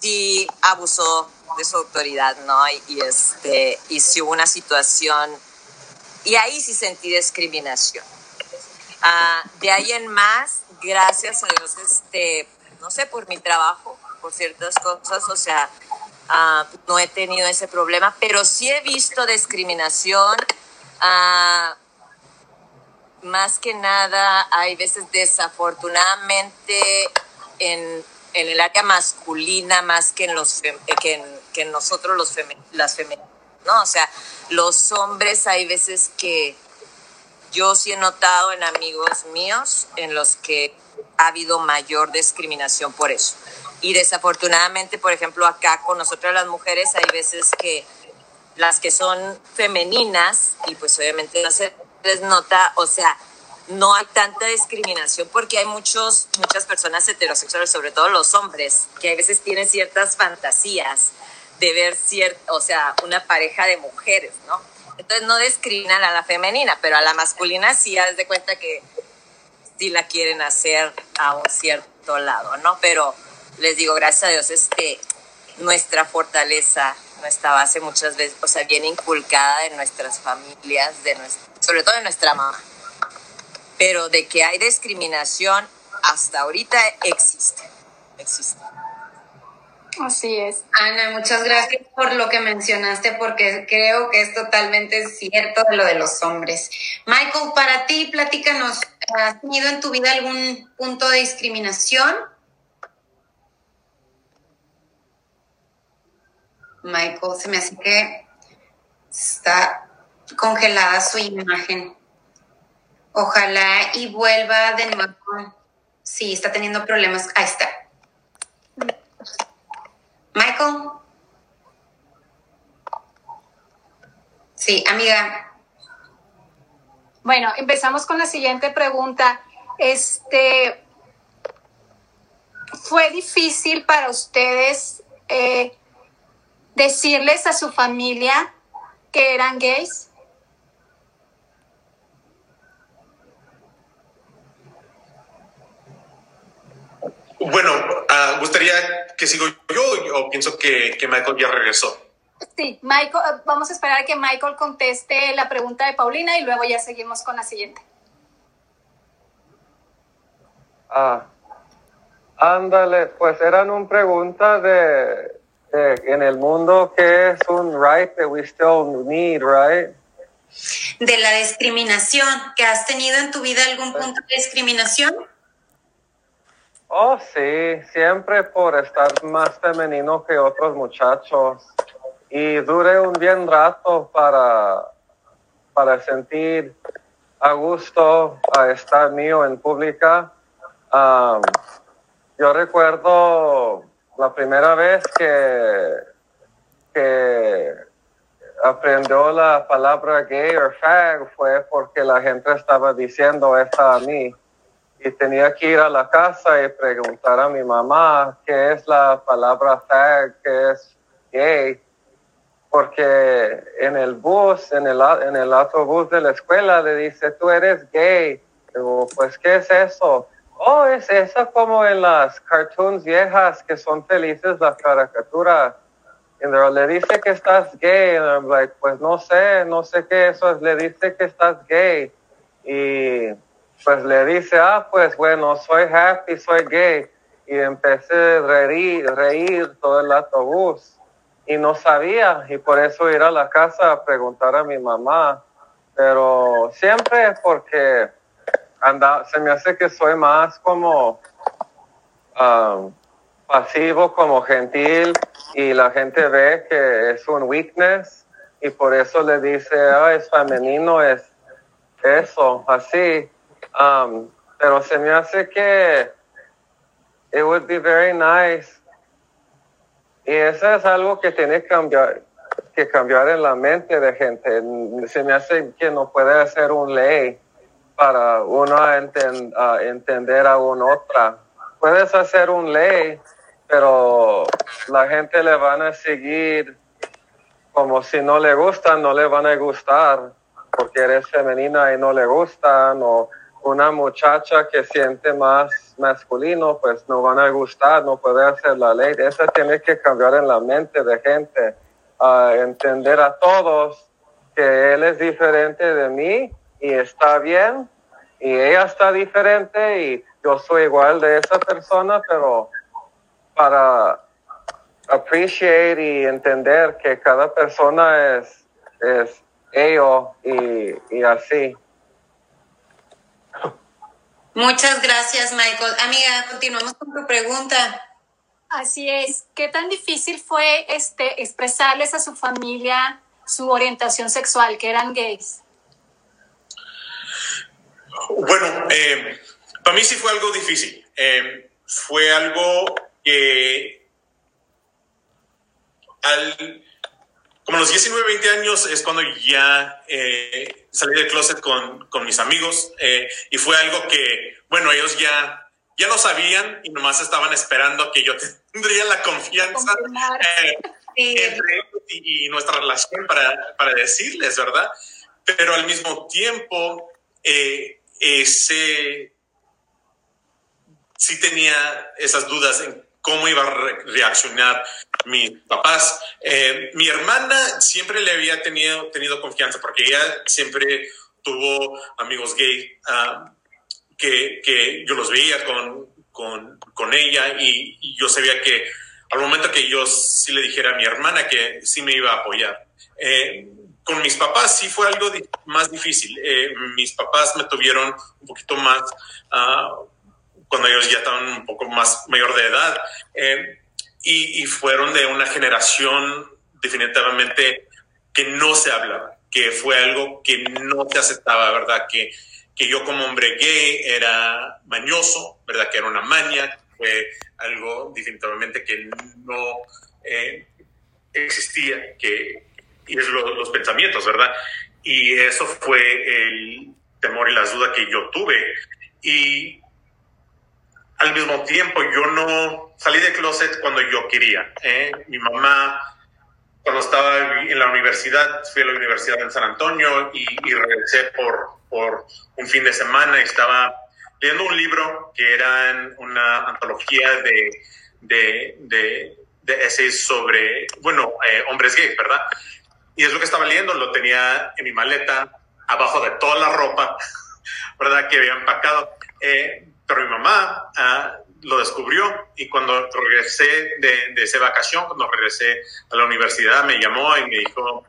sí abusó de su autoridad, ¿no? Y, este, y si hubo una situación, y ahí sí sentí discriminación. Uh, de ahí en más, gracias a Dios, este, no sé, por mi trabajo, por ciertas cosas, o sea, uh, no he tenido ese problema, pero sí he visto discriminación. Uh, más que nada, hay veces desafortunadamente en, en el área masculina más que en, los que en, que nosotros los las femeninas, ¿no? O sea, los hombres hay veces que yo sí he notado en amigos míos en los que ha habido mayor discriminación por eso. Y desafortunadamente, por ejemplo, acá con nosotras las mujeres hay veces que las que son femeninas, y pues obviamente no se les nota, o sea, no hay tanta discriminación porque hay muchos, muchas personas heterosexuales, sobre todo los hombres, que a veces tienen ciertas fantasías de ver cierta, o sea, una pareja de mujeres, ¿no? Entonces no discriminan a la femenina, pero a la masculina sí haz de cuenta que si la quieren hacer a un cierto lado, ¿no? Pero les digo, gracias a Dios, este, nuestra fortaleza, nuestra base muchas veces, o sea, viene inculcada en nuestras familias, de sobre todo en nuestra mamá. Pero de que hay discriminación, hasta ahorita existe, existe.
Así es.
Ana, muchas gracias por lo que mencionaste, porque creo que es totalmente cierto lo de los hombres. Michael, para ti, platícanos, ¿has tenido en tu vida algún punto de discriminación? Michael, se me hace que está congelada su imagen. Ojalá y vuelva de nuevo. Sí, está teniendo problemas. Ahí está. Michael. Sí, amiga.
Bueno, empezamos con la siguiente pregunta. Este, ¿fue difícil para ustedes eh, decirles a su familia que eran gays?
Bueno, uh, gustaría que sigo yo o pienso que, que, Michael ya regresó.
Sí, Michael, vamos a esperar a que Michael conteste la pregunta de Paulina y luego ya seguimos con la siguiente.
Ah, ándale, pues eran un pregunta de, de en el mundo que es un right that we still need, right?
De la discriminación, que has tenido en tu vida algún punto de discriminación.
Oh, sí, siempre por estar más femenino que otros muchachos. Y duré un bien rato para, para sentir a gusto a estar mío en pública. Um, yo recuerdo la primera vez que, que aprendió la palabra gay o fag fue porque la gente estaba diciendo esta a mí y tenía que ir a la casa y preguntar a mi mamá qué es la palabra fag, qué es gay, porque en el bus, en el, en el autobús de la escuela le dice, tú eres gay. Digo, pues, ¿qué es eso? Oh, es eso como en las cartoons viejas que son felices las caricaturas. Y le dice que estás gay. And I'm like, pues no sé, no sé qué eso es. Le dice que estás gay. Y pues le dice, ah, pues bueno, soy happy, soy gay. Y empecé a reír, reír todo el autobús. Y no sabía, y por eso ir a la casa a preguntar a mi mamá. Pero siempre porque anda, se me hace que soy más como um, pasivo, como gentil, y la gente ve que es un weakness, y por eso le dice, ah, es femenino, es eso, así. Um, pero se me hace que it would be very nice. Y eso es algo que tiene que cambiar, que cambiar en la mente de gente. Se me hace que no puede hacer un ley para uno enten, uh, entender a una otra. Puedes hacer un ley, pero la gente le van a seguir como si no le gustan, no le van a gustar porque eres femenina y no le gustan o una muchacha que siente más masculino, pues no van a gustar, no puede hacer la ley. Eso tiene que cambiar en la mente de gente, a entender a todos que él es diferente de mí y está bien, y ella está diferente y yo soy igual de esa persona, pero para appreciate y entender que cada persona es, es y, y así.
Muchas gracias, Michael. Amiga, continuamos con tu pregunta.
Así es. ¿Qué tan difícil fue este, expresarles a su familia su orientación sexual, que eran gays?
Bueno, eh, para mí sí fue algo difícil. Eh, fue algo que al, como los 19, 20 años es cuando ya eh, salí del closet con, con mis amigos eh, y fue algo que, bueno, ellos ya, ya lo sabían y nomás estaban esperando que yo tendría la confianza eh, entre ellos y, y, nuestra relación para, para, decirles, ¿verdad? Pero al mismo tiempo, ese sí tenía esas dudas en cómo iba a reaccionar mis papás. Eh, mi hermana siempre le había tenido, tenido confianza porque ella siempre tuvo amigos gay uh, que, que, yo los veía con, con, con ella y, yo sabía que al momento que yo sí le dijera a mi hermana que sí me iba a apoyar. Eh, con mis papás sí fue algo más difícil. Eh, mis papás me tuvieron un poquito más... Uh, cuando ellos ya estaban un poco más mayor de edad. Eh, y, y, fueron de una generación definitivamente que no se hablaba, que fue algo que no se aceptaba, ¿verdad? Que, que yo como hombre gay era mañoso, ¿verdad? Que era una maña, fue algo definitivamente que no eh, existía, que, y es lo, los pensamientos, ¿verdad? Y eso fue el temor y las dudas que yo tuve. Y al mismo tiempo yo no salí de closet cuando yo quería. ¿eh? Mi mamá, cuando estaba en la universidad, fui a la universidad en San Antonio y, y regresé por, por un fin de semana. Estaba leyendo un libro que era una antología de, de, de, de essays sobre, bueno, eh, hombres gays, ¿verdad? Y es lo que estaba leyendo, lo tenía en mi maleta, abajo de toda la ropa, ¿verdad? Que había empacado. Eh, pero mi mamá ah, lo descubrió y cuando regresé de, de esa vacación, cuando regresé a la universidad, me llamó y me dijo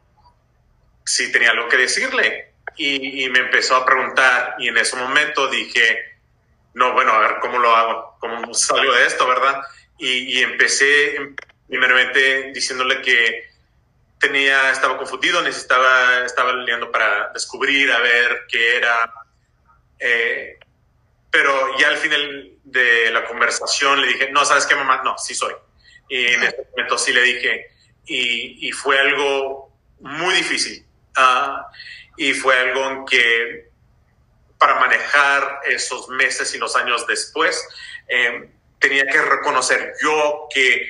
si tenía algo que decirle. Y, y, me empezó a preguntar y en ese momento dije, no, bueno, a ver cómo lo hago, cómo salgo de esto, ¿verdad? Y, y empecé primeramente diciéndole que tenía, estaba confundido, necesitaba, estaba leyendo para descubrir, a ver qué era. Eh, pero ya al final de la conversación le dije, no, ¿sabes qué, mamá? No, sí soy. Y en ese momento sí le dije, y, y fue algo muy difícil. Uh, y fue algo en que para manejar esos meses y los años después, eh, tenía que reconocer yo que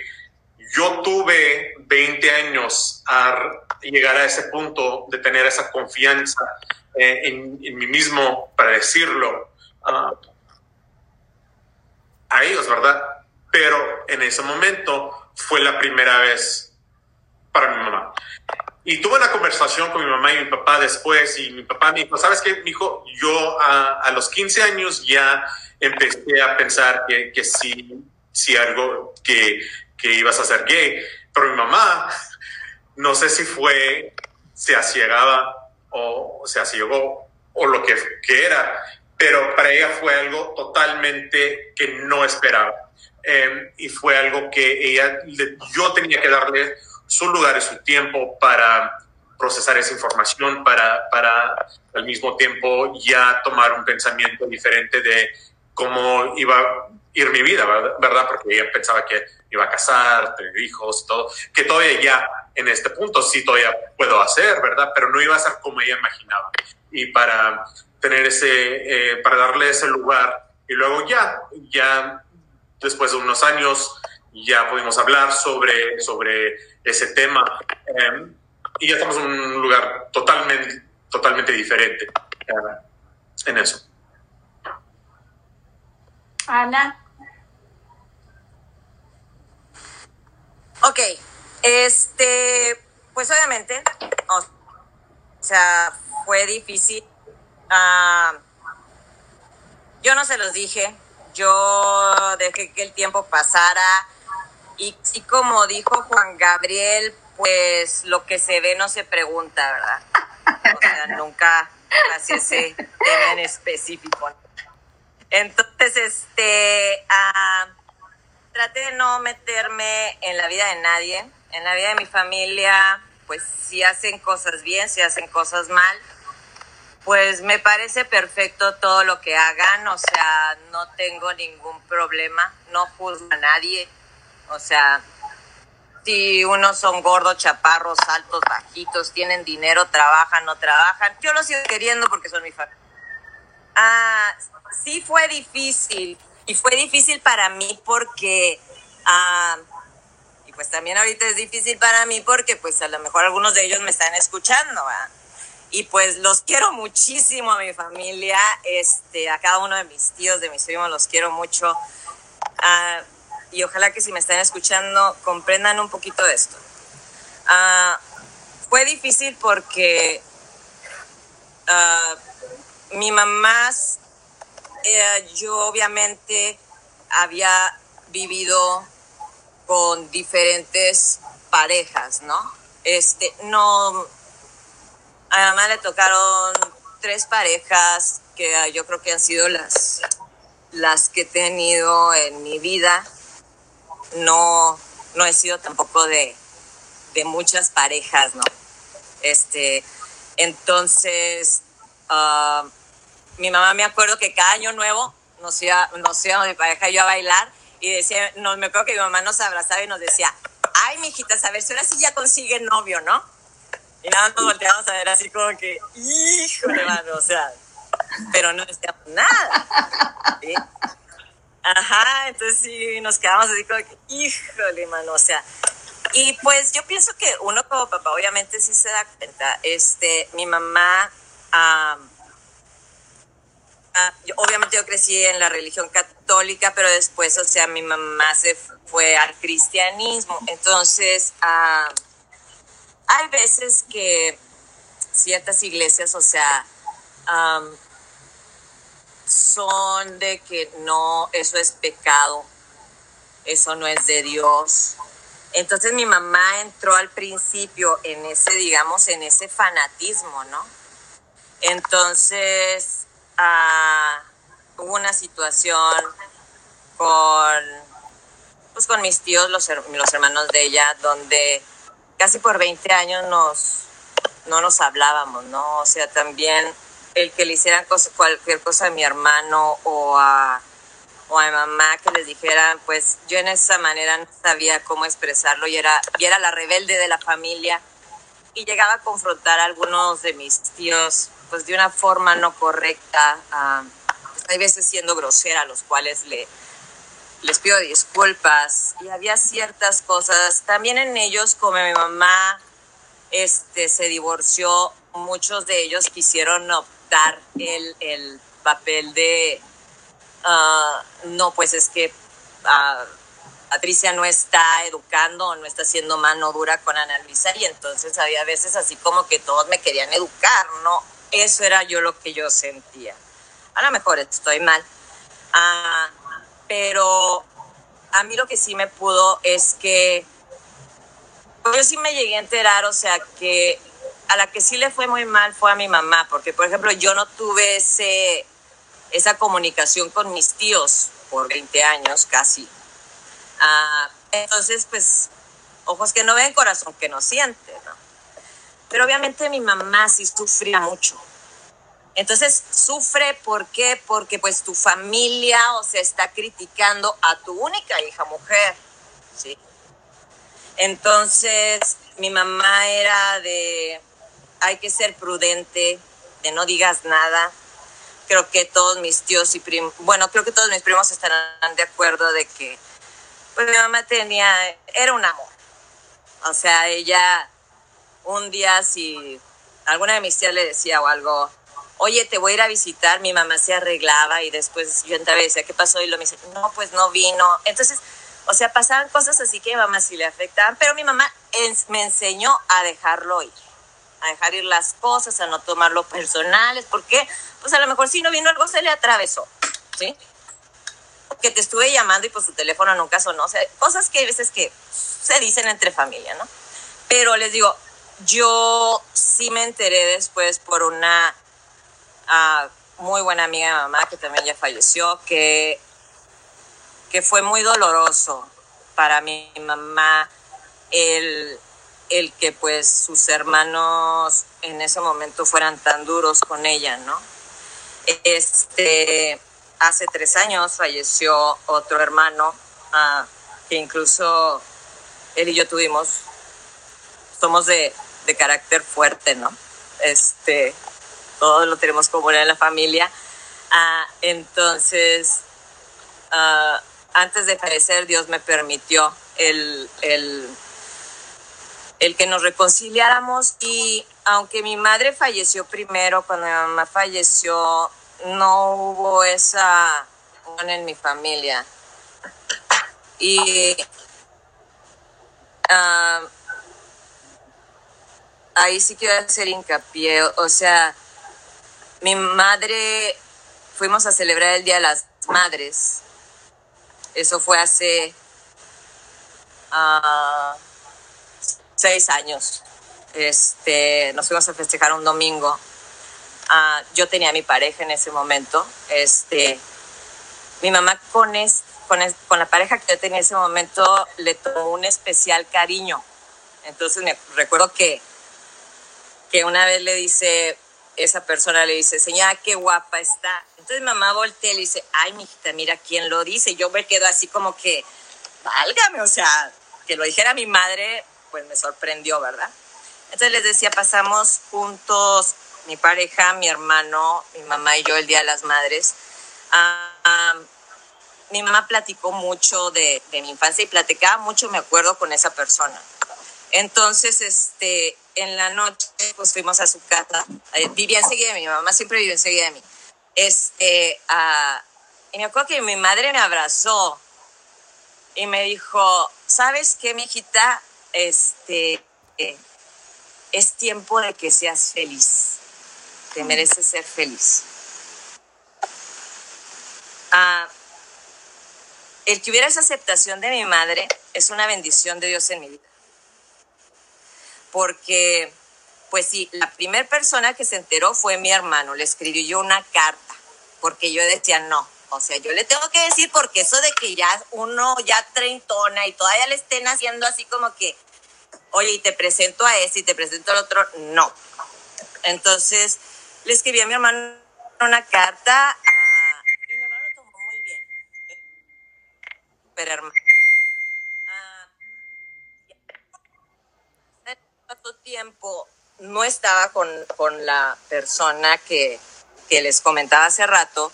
yo tuve 20 años a llegar a ese punto de tener esa confianza eh, en, en, mí mismo para decirlo. Uh, a ellos, ¿verdad? Pero en ese momento fue la primera vez para mi mamá. Y tuve una conversación con mi mamá y mi papá después y mi papá me dijo, ¿sabes qué, hijo? Yo a, a, los 15 años ya empecé a pensar que, que sí, sí algo, que, que ibas a ser gay. Pero mi mamá, no sé si fue, se asiegaba o se asiegó o lo que, que era, pero para ella fue algo totalmente que no esperaba. Eh, y fue algo que ella, yo tenía que darle su lugar y su tiempo para procesar esa información, para, para al mismo tiempo ya tomar un pensamiento diferente de cómo iba a ir mi vida, ¿verdad? Porque ella pensaba que iba a casar, tener hijos, todo, que todavía ya en este punto sí todavía puedo hacer, ¿verdad? Pero no iba a ser como ella imaginaba. Y para tener ese, eh, para darle ese lugar. Y luego ya, ya después de unos años, ya pudimos hablar sobre, sobre ese tema. Eh, y ya estamos en un lugar totalmente, totalmente diferente eh, en eso.
Ana.
Ok, este, pues obviamente, o sea, fue difícil Uh, yo no se los dije, yo dejé que el tiempo pasara y, y como dijo Juan Gabriel, pues lo que se ve no se pregunta, ¿verdad? O sea, nunca hace ese tema en específico. Entonces, este, uh, traté de no meterme en la vida de nadie, en la vida de mi familia, pues si hacen cosas bien, si hacen cosas mal, pues me parece perfecto todo lo que hagan, o sea, no tengo ningún problema, no juzgo a nadie, o sea, si unos son gordos, chaparros, altos, bajitos, tienen dinero, trabajan, no trabajan, yo los sigo queriendo porque son mi familia. Ah, sí fue difícil, y fue difícil para mí porque, ah, y pues también ahorita es difícil para mí porque pues a lo mejor algunos de ellos me están escuchando, ¿verdad? Y pues los quiero muchísimo a mi familia, este, a cada uno de mis tíos, de mis primos, los quiero mucho. Uh, y ojalá que si me están escuchando comprendan un poquito de esto. Uh, fue difícil porque uh, mi mamá, eh, yo obviamente había vivido con diferentes parejas, ¿no? Este, no, a mi mamá le tocaron tres parejas que ah, yo creo que han sido las, las que he tenido en mi vida. No, no he sido tampoco de, de muchas parejas, ¿no? Este, entonces, uh, mi mamá me acuerdo que cada año nuevo nos iba, nos íbamos mi pareja y yo a bailar y decía, no, me acuerdo que mi mamá nos abrazaba y nos decía, ay, mijitas, a ver si ahora sí ya consigue novio, ¿no? Y nada, nos volteamos a ver así como que, híjole, mano, o sea, pero no decíamos nada. Ajá, entonces sí, nos quedamos así como que, híjole, mano, o sea. Y pues yo pienso que uno como papá obviamente sí se da cuenta. Este, mi mamá, um, uh, obviamente yo crecí en la religión católica pero después, o sea, mi mamá se fue al cristianismo. Entonces, ah, hay veces que ciertas iglesias, o sea, son de que no, eso es pecado, eso no es de Dios. Entonces mi mamá entró al principio en ese, digamos, en ese fanatismo, ¿no? Entonces ah, hubo una situación con, pues con mis tíos, los hermanos de ella, donde casi por 20 años nos, no nos hablábamos, ¿no? O sea, también el que le hicieran cualquier cosa a mi hermano o a, o a mi mamá que les dijeran, pues yo en esa manera no sabía cómo expresarlo y era, y era la rebelde de la familia y llegaba a confrontar a algunos de mis tíos pues de una forma no correcta, pues, hay veces siendo grosera, a los cuales le, les pido disculpas y había ciertas cosas, también en ellos como mi mamá este, se divorció, muchos de ellos quisieron optar el, el papel de, ah, no, pues es que uh, Patricia no está educando, no está haciendo mano dura con Ana Luisa y entonces había veces así como que todos me querían educar, ¿no? Eso era yo lo que yo sentía. A lo mejor estoy mal. Ah, pero a mí lo que sí me pudo es que yo sí me llegué a enterar, o sea, que a la que sí le fue muy mal fue a mi mamá, porque por ejemplo yo no tuve ese, esa comunicación con mis tíos por 20 años casi. Ah, entonces, pues, ojos que no ven, corazón que no siente, ¿no? Pero obviamente mi mamá sí sufría mucho. Entonces sufre, ¿por qué? Porque pues tu familia, o sea, está criticando a tu única hija mujer, ¿sí? Entonces mi mamá era de, hay que ser prudente, de no digas nada. Creo que todos mis tíos y primos, bueno, creo que todos mis primos estarán de acuerdo de que, pues mi mamá tenía, era un amor. O sea, ella un día si alguna de mis tías le decía o algo, oye, te voy a ir a visitar, mi mamá se arreglaba y después yo entraba y decía, ¿qué pasó? Y lo me dice, no, pues no vino. Entonces, o sea, pasaban cosas así que a mi mamá sí le afectaban, pero mi mamá me enseñó a dejarlo ir, a dejar ir las cosas, a no tomarlo personales, porque pues a lo mejor si no vino algo se le atravesó, ¿sí? Que te estuve llamando y pues su teléfono nunca sonó, o sea, cosas que hay veces que se dicen entre familia, ¿no? Pero les digo, yo sí me enteré después por una muy buena amiga de mamá que también ya falleció, que, que fue muy doloroso para mi mamá el, el que pues sus hermanos en ese momento fueran tan duros con ella, ¿no? Este, hace tres años falleció otro hermano ah, que incluso él y yo tuvimos, somos de, de carácter fuerte, ¿no? Este, todos lo tenemos como en la familia. Ah, entonces, ah, antes de fallecer, Dios me permitió el, el, el, que nos reconciliáramos y aunque mi madre falleció primero, cuando mi mamá falleció, no hubo esa en mi familia. Y ah, ahí sí quiero hacer hincapié, o sea, mi madre, fuimos a celebrar el Día de las Madres. Eso fue hace uh, seis años. Este, nos fuimos a festejar un domingo. Uh, yo tenía a mi pareja en ese momento. Este, mi mamá con, es, con la pareja que yo tenía en ese momento le tomó un especial cariño. Entonces me recuerdo que, que una vez le dice, esa persona le dice, señora, qué guapa está. Entonces mamá voltea y le dice, ay, mijita, mira quién lo dice. Yo me quedo así como que, válgame, o sea, que lo dijera mi madre, pues me sorprendió, ¿verdad? Entonces les decía, pasamos juntos, mi pareja, mi hermano, mi mamá y yo el Día de las Madres. Ah, mi mamá platicó mucho de, de mi infancia y platicaba mucho, me acuerdo, con esa persona. Entonces, este, en la noche, pues fuimos a su casa. Eh, vivía enseguida de mi mamá, siempre vive enseguida de mí. Este, y Y me acuerdo que mi madre me abrazó y me dijo, ¿sabes qué, mijita? Este, eh, es tiempo de que seas feliz. Te mereces ser feliz. Ah, el que hubiera esa aceptación de mi madre es una bendición de Dios en mi vida. Porque, pues sí, la primera persona que se enteró fue mi hermano. Le escribió yo una carta, porque yo decía, no, o sea, yo le tengo que decir porque eso de que ya uno ya treintona y todavía le estén haciendo así como que, oye, y te presento a ese y te presento al otro, no. Entonces, le escribí a mi hermano una carta y mi hermano lo tomó muy bien. Pero hermano. tanto no estaba con, con la persona que, que les comentaba hace rato,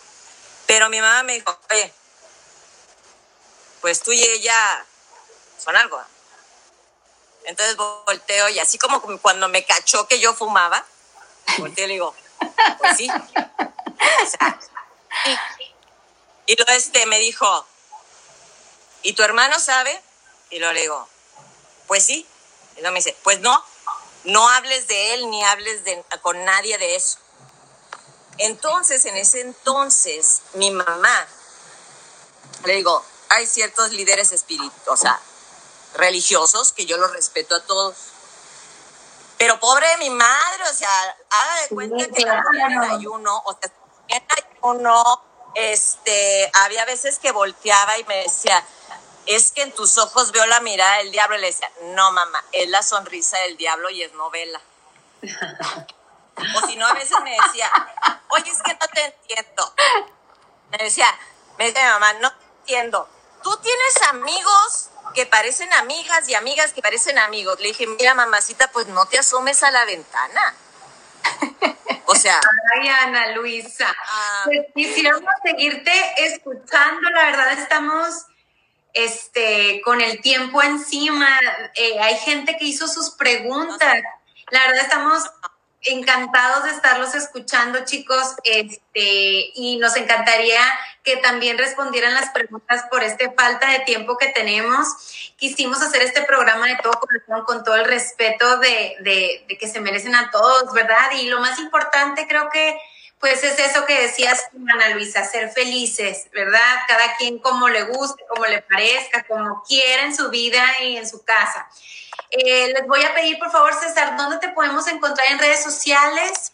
pero mi mamá me dijo, oye, pues tú y ella son algo. Entonces volteo y así como cuando me cachó que yo fumaba, volteo y le digo, pues sí. y, luego este me dijo, ¿y tu hermano sabe? Y luego le digo, pues sí. Y luego me dice, pues no, no hables de él ni hables de, con nadie de eso. Entonces, en ese entonces, mi mamá, le digo, hay ciertos líderes espirituales, o sea, religiosos, que yo los respeto a todos. Pero pobre de mi madre, o sea, haga de cuenta que en ayuno, o sea, en ayuno, este, había veces que volteaba y me decía, es que en tus ojos veo la mirada del diablo. Y le decía, no, mamá, es la sonrisa del diablo y es novela. O si no, a veces me decía, oye, es que no te entiendo. Me decía, me decía mi mamá, no te entiendo. Tú tienes amigos que parecen amigas y amigas que parecen amigos. Le dije, mira, mamacita, pues no te asomes a la ventana. O sea.
Ay, Ana Luisa. Ah. pues quisiéramos seguirte escuchando. La verdad, estamos este, con el tiempo encima. Eh, hay gente que hizo sus preguntas. La verdad, estamos encantados de estarlos escuchando, chicos, este, y nos encantaría que también respondieran las preguntas por esta falta de tiempo que tenemos. Quisimos hacer este programa de todo corazón con todo el respeto de que se merecen a todos, ¿verdad? Y lo más importante creo que pues es eso que decías, Ana Luisa, ser felices, ¿verdad? Cada quien como le guste, como le parezca, como quiera en su vida y en su casa. Eh, les voy a pedir, por favor, César, ¿dónde te podemos encontrar en redes sociales?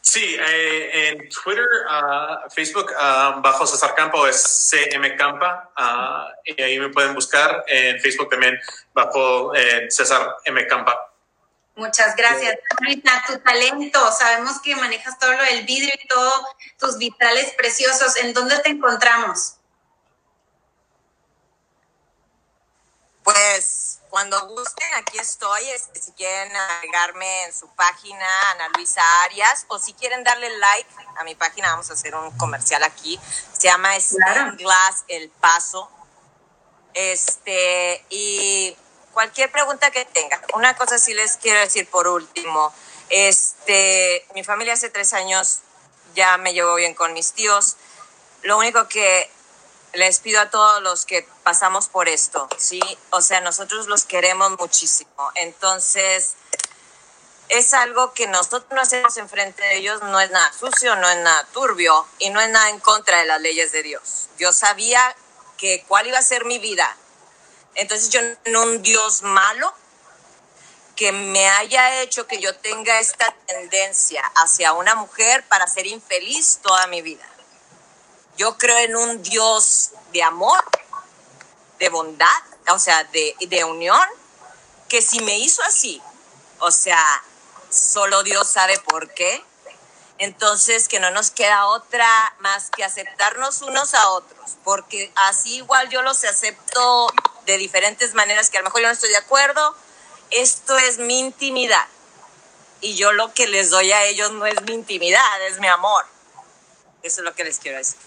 Sí, eh, en Twitter, uh, Facebook, uh, bajo César Campo es CM Campa, uh, y ahí me pueden buscar. En Facebook también bajo eh, César M. Campa.
Muchas gracias. Rita, tu talento, sabemos que manejas todo lo del vidrio y todos tus vitales preciosos. ¿En dónde te encontramos?
Pues cuando gusten, aquí estoy. Si quieren agregarme en su página, Ana Luisa Arias, o si quieren darle like a mi página, vamos a hacer un comercial aquí. Se llama claro. Glass El Paso. Este, y cualquier pregunta que tengan. Una cosa sí les quiero decir por último. Este, mi familia hace tres años ya me llevo bien con mis tíos. Lo único que les pido a todos los que pasamos por esto, ¿sí? O sea, nosotros los queremos muchísimo. Entonces, es algo que nosotros no hacemos enfrente de ellos, no es nada sucio, no es nada turbio y no es nada en contra de las leyes de Dios. Yo sabía que cuál iba a ser mi vida entonces yo no un Dios malo que me haya hecho que yo tenga esta tendencia hacia una mujer para ser infeliz toda mi vida. Yo creo en un Dios de amor, de bondad, o sea, de, de unión, que si me hizo así, o sea, solo Dios sabe por qué, entonces, que no nos queda otra más que aceptarnos unos a otros, porque así igual yo los acepto de diferentes maneras que a lo mejor yo no estoy de acuerdo. Esto es mi intimidad. Y yo lo que les doy a ellos no es mi intimidad, es mi amor. Eso es lo que les quiero decir.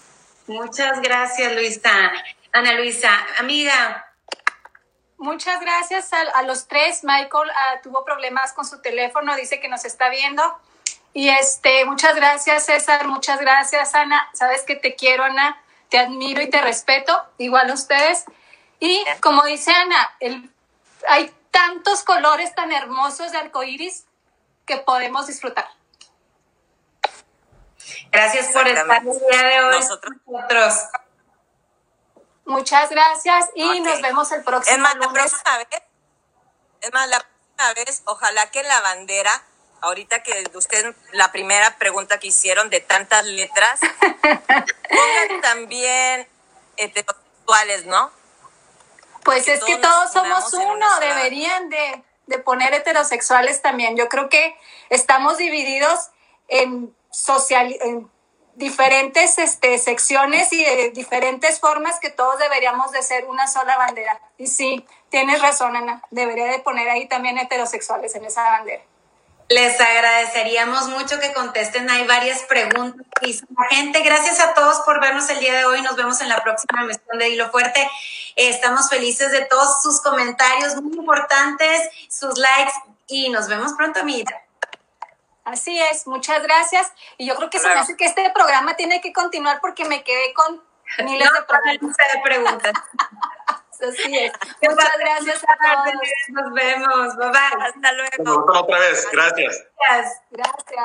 Muchas gracias, Luisa. Ana Luisa, amiga.
Muchas gracias a, los tres. Michael ah, tuvo problemas con su teléfono, dice que nos está viendo. Y este, muchas gracias César, muchas gracias Ana. Sabes que te quiero Ana, te admiro y te respeto, igual a ustedes. Y como dice Ana, el, hay tantos colores tan hermosos de arcoíris que podemos disfrutar.
Gracias por estar el día de hoy
Nosotros.
nosotros.
Muchas gracias y nos vemos el próximo
Es más, la próxima vez, es más, la próxima vez, ojalá que la bandera, ahorita que usted, la primera pregunta que hicieron de tantas letras, pongan también heterosexuales, ¿no?
Pues es que
todos
somos uno, deberían de, de poner heterosexuales también. Yo creo que estamos divididos en social, en diferentes este, secciones y de diferentes formas que todos deberíamos de ser una sola bandera. Y sí, tienes razón, Ana, debería de poner ahí también heterosexuales en esa bandera.
Les agradeceríamos mucho que contesten. Hay varias preguntas que hizo la gente. Gracias a todos por vernos el día de hoy. Nos vemos en la próxima emisión de Hilo Fuerte. Eh, Estamos felices de todos sus comentarios muy importantes, sus likes y nos vemos pronto, amiguita.
Así es, muchas gracias. Y yo creo que se me hace que este programa tiene que continuar porque me quedé con miles de
No, la
preguntas.
lista de preguntas.
Así es. Muchas gracias a todos.
Nos vemos. Bye bye.
Hasta luego.
Nos vemos otra vez. Gracias.
Gracias.
Gracias.